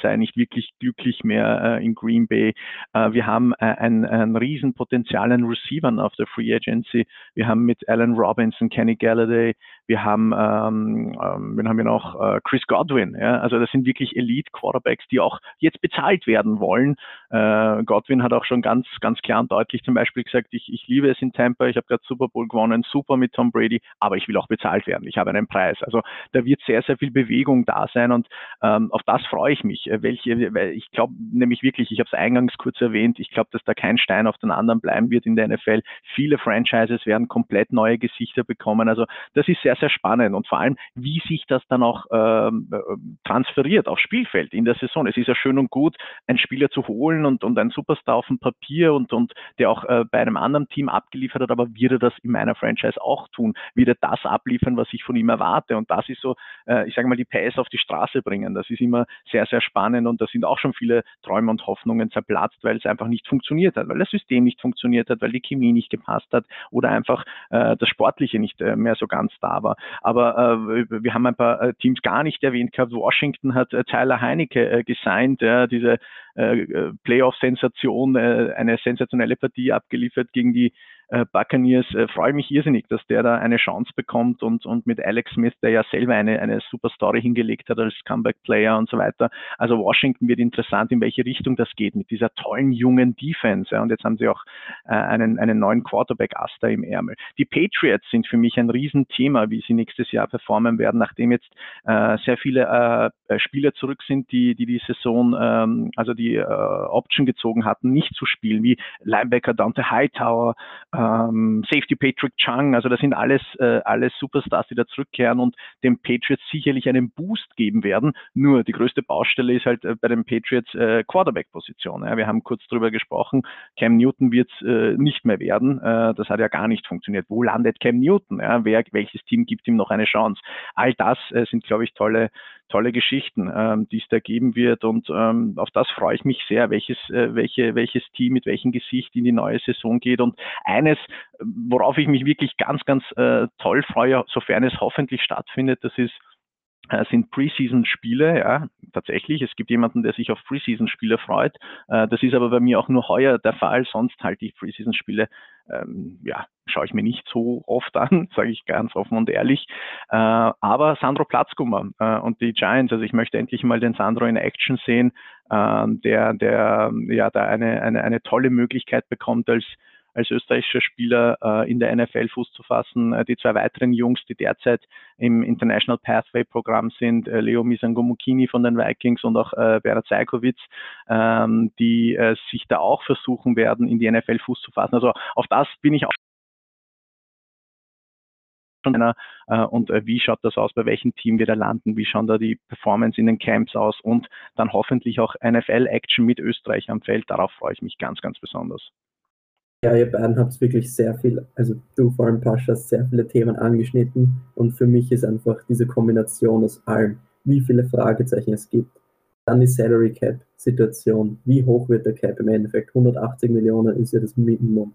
[SPEAKER 3] sei nicht wirklich glücklich mehr in Green Bay. wir haben ein, ein Riesenpotenzial an Receivern auf der Free Agency wir haben mit Alan Robinson, Kenny Galladay, wir haben, ähm, ähm, wen haben wir noch? Äh, Chris Godwin. Ja? Also das sind wirklich Elite-Quarterbacks, die auch jetzt bezahlt werden wollen. Äh, Godwin hat auch schon ganz, ganz klar und deutlich zum Beispiel gesagt, ich, ich liebe es in Tampa, ich habe gerade Super Bowl gewonnen, super mit Tom Brady, aber ich will auch bezahlt werden. Ich habe einen Preis. Also da wird sehr, sehr viel Bewegung da sein und ähm, auf das freue ich mich. Äh, welche, weil ich glaube nämlich wirklich, ich habe es eingangs kurz erwähnt, ich glaube, dass da kein Stein auf den anderen bleiben wird in der NFL. Viele Franchises werden komplett neue Gesichter bekommen. Also das ist sehr, sehr spannend und vor allem, wie sich das dann auch ähm, äh, transferiert aufs Spielfeld in der Saison. Es ist ja schön und gut, einen Spieler zu holen und, und einen Superstar auf dem Papier und, und der auch äh, bei einem anderen Team abgeliefert hat, aber wird er das in meiner Franchise auch tun? Wird er das abliefern, was ich von ihm erwarte? Und das ist so, äh, ich sage mal, die PS auf die Straße bringen. Das ist immer sehr, sehr spannend und da sind auch schon viele Träume und Hoffnungen zerplatzt, weil es einfach nicht funktioniert hat, weil das System nicht funktioniert hat, weil die Chemie nicht gepasst hat oder einfach äh, das Sportliche nicht äh, mehr so ganz da war. Aber äh, wir haben ein paar äh, Teams gar nicht erwähnt gehabt. Washington hat äh, Tyler Heinecke äh, gesigned, ja, diese Playoff-Sensation, äh, eine sensationelle Partie abgeliefert gegen die äh, Buccaneers. Äh, freue mich irrsinnig, dass der da eine Chance bekommt und, und mit Alex Smith, der ja selber eine, eine super Story hingelegt hat als Comeback-Player und so weiter. Also Washington wird interessant, in welche Richtung das geht mit dieser tollen jungen Defense. Ja. Und jetzt haben sie auch äh, einen, einen neuen Quarterback-Aster im Ärmel. Die Patriots sind für mich ein Riesenthema, wie sie nächstes Jahr performen werden, nachdem jetzt äh, sehr viele äh, Spieler zurück sind, die die, die Saison, ähm, also die äh, Option gezogen hatten, nicht zu spielen, wie Linebacker Dante Hightower, uh, ähm, Safety Patrick Chung, also das sind alles, äh, alles Superstars, die da zurückkehren und den Patriots sicherlich einen Boost geben werden. Nur die größte Baustelle ist halt äh, bei den Patriots äh, Quarterback-Position. Ja. Wir haben kurz drüber gesprochen, Cam Newton wird äh, nicht mehr werden. Äh, das hat ja gar nicht funktioniert. Wo landet Cam Newton? Ja? Wer, welches Team gibt ihm noch eine Chance? All das äh, sind, glaube ich, tolle, tolle Geschichten, ähm, die es da geben wird. Und ähm, auf das freue ich mich sehr, welches, äh, welche, welches Team mit welchem Gesicht in die neue Saison geht. Und eines, worauf ich mich wirklich ganz, ganz äh, toll freue, sofern es hoffentlich stattfindet, das ist äh, sind Preseason-Spiele, ja, tatsächlich. Es gibt jemanden, der sich auf Preseason-Spiele freut. Äh, das ist aber bei mir auch nur heuer der Fall. Sonst halte ich Preseason-Spiele, ähm, ja, schaue ich mir nicht so oft an, (laughs) sage ich ganz offen und ehrlich. Äh, aber Sandro Platzkummer äh, und die Giants, also ich möchte endlich mal den Sandro in Action sehen, äh, der, der ja da eine, eine, eine tolle Möglichkeit bekommt als als österreichischer Spieler äh, in der NFL Fuß zu fassen. Äh, die zwei weiteren Jungs, die derzeit im International Pathway Programm sind, äh, Leo Misangomukini von den Vikings und auch äh, Berat Zajkovic, ähm, die äh, sich da auch versuchen werden, in die NFL Fuß zu fassen. Also auf das bin ich auch äh, und äh, wie schaut das aus, bei welchem Team wir da landen, wie schauen da die Performance in den Camps aus und dann hoffentlich auch NFL-Action mit Österreich am Feld. Darauf freue ich mich ganz, ganz besonders.
[SPEAKER 1] Ja, ihr beiden habt wirklich sehr viel, also du vor allem Pascha, sehr viele Themen angeschnitten und für mich ist einfach diese Kombination aus allem, wie viele Fragezeichen es gibt, dann die Salary Cap Situation, wie hoch wird der Cap im Endeffekt, 180 Millionen ist ja das Minimum.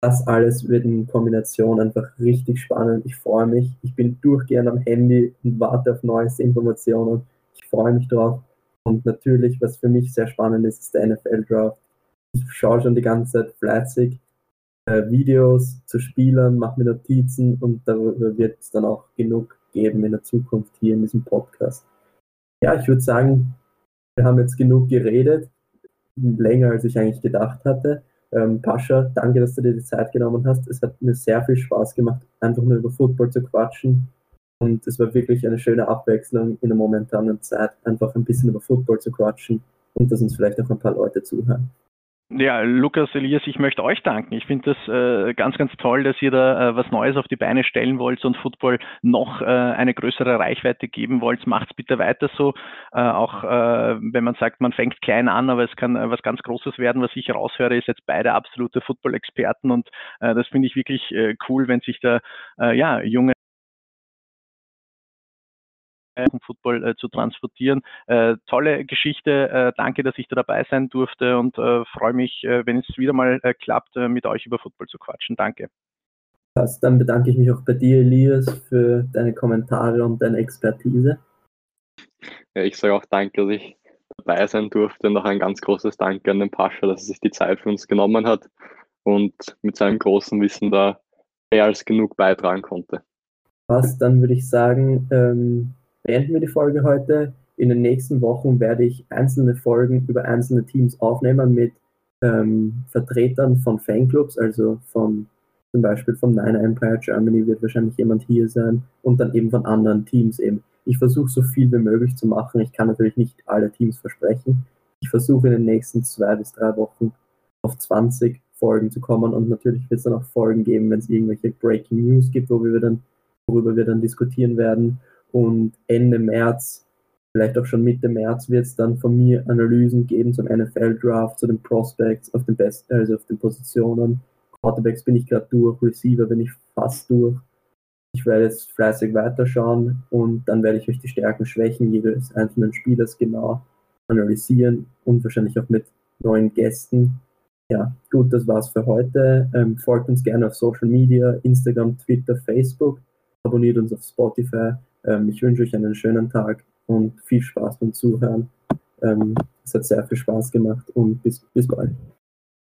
[SPEAKER 1] Das alles wird in Kombination einfach richtig spannend. Ich freue mich, ich bin durchgehend am Handy und warte auf neueste Informationen. Ich freue mich drauf. Und natürlich, was für mich sehr spannend ist, ist der NFL Draft ich schaue schon die ganze Zeit fleißig. äh, Videos zu Spielern, mache mir Notizen und darüber wird es dann auch genug geben in der Zukunft hier in diesem Podcast. Ja, ich würde sagen, wir haben jetzt genug geredet, länger als ich eigentlich gedacht hatte. Ähm, Pascha, danke, dass du dir die Zeit genommen hast. Es hat mir sehr viel Spaß gemacht, einfach nur über Football zu quatschen. Und es war wirklich eine schöne Abwechslung in der momentanen Zeit, einfach ein bisschen über Football zu quatschen und dass uns vielleicht auch ein paar Leute zuhören.
[SPEAKER 3] Ja, Lukas, Elias, ich möchte euch danken. Ich finde das äh, ganz, ganz toll, dass ihr da äh, was Neues auf die Beine stellen wollt und Football noch äh, eine größere Reichweite geben wollt. Macht's bitte weiter so. Äh, auch äh, wenn man sagt, man fängt klein an, aber es kann äh, was ganz Großes werden. Was ich raushöre, ist jetzt beide absolute Football-Experten und das finde ich wirklich cool, wenn sich da ja junge Football äh, zu transportieren. Äh, tolle Geschichte. Äh, danke, dass ich da dabei sein durfte und äh, freue mich, äh, wenn es wieder mal äh, klappt, mit euch über Football zu quatschen. Danke.
[SPEAKER 1] Also, dann bedanke ich mich auch bei dir, Elias, für deine Kommentare und deine Expertise.
[SPEAKER 2] Ja, ich sage auch danke, dass ich dabei sein durfte. Noch ein ganz großes Danke an den Pascha, dass er sich die Zeit für uns genommen hat und mit seinem großen Wissen da mehr als genug beitragen konnte.
[SPEAKER 1] Was, dann würde ich sagen, ähm, beenden wir die Folge heute. In den nächsten Wochen werde ich einzelne Folgen über einzelne Teams aufnehmen mit ähm, Vertretern von Fanclubs, also von zum Beispiel vom Nine Empire Germany wird wahrscheinlich jemand hier sein und dann eben von anderen Teams eben. Ich versuche so viel wie möglich zu machen. Ich kann natürlich nicht alle Teams versprechen. Ich versuche in den nächsten zwei bis drei Wochen auf 20 Folgen zu kommen und natürlich wird es dann auch Folgen geben, wenn es irgendwelche Breaking News gibt, wo wir dann, worüber wir dann diskutieren werden und Ende März, vielleicht auch schon Mitte März, wird es dann von mir Analysen geben zum NFL-Draft, zu den Prospects, auf den besten, also auf den Positionen. Quarterbacks bin ich gerade durch, Receiver bin ich fast durch. Ich werde jetzt fleißig weiterschauen und dann werde ich euch die Stärken, Schwächen jedes einzelnen Spielers genau analysieren und wahrscheinlich auch mit neuen Gästen. Ja, gut, das war's für heute. Ähm, folgt uns gerne auf Social Media, Instagram, Twitter, Facebook. Abonniert uns auf Spotify ähm, ich wünsche euch einen schönen Tag und viel Spaß beim Zuhören. Ähm, es hat sehr viel Spaß gemacht und bis, bis bald.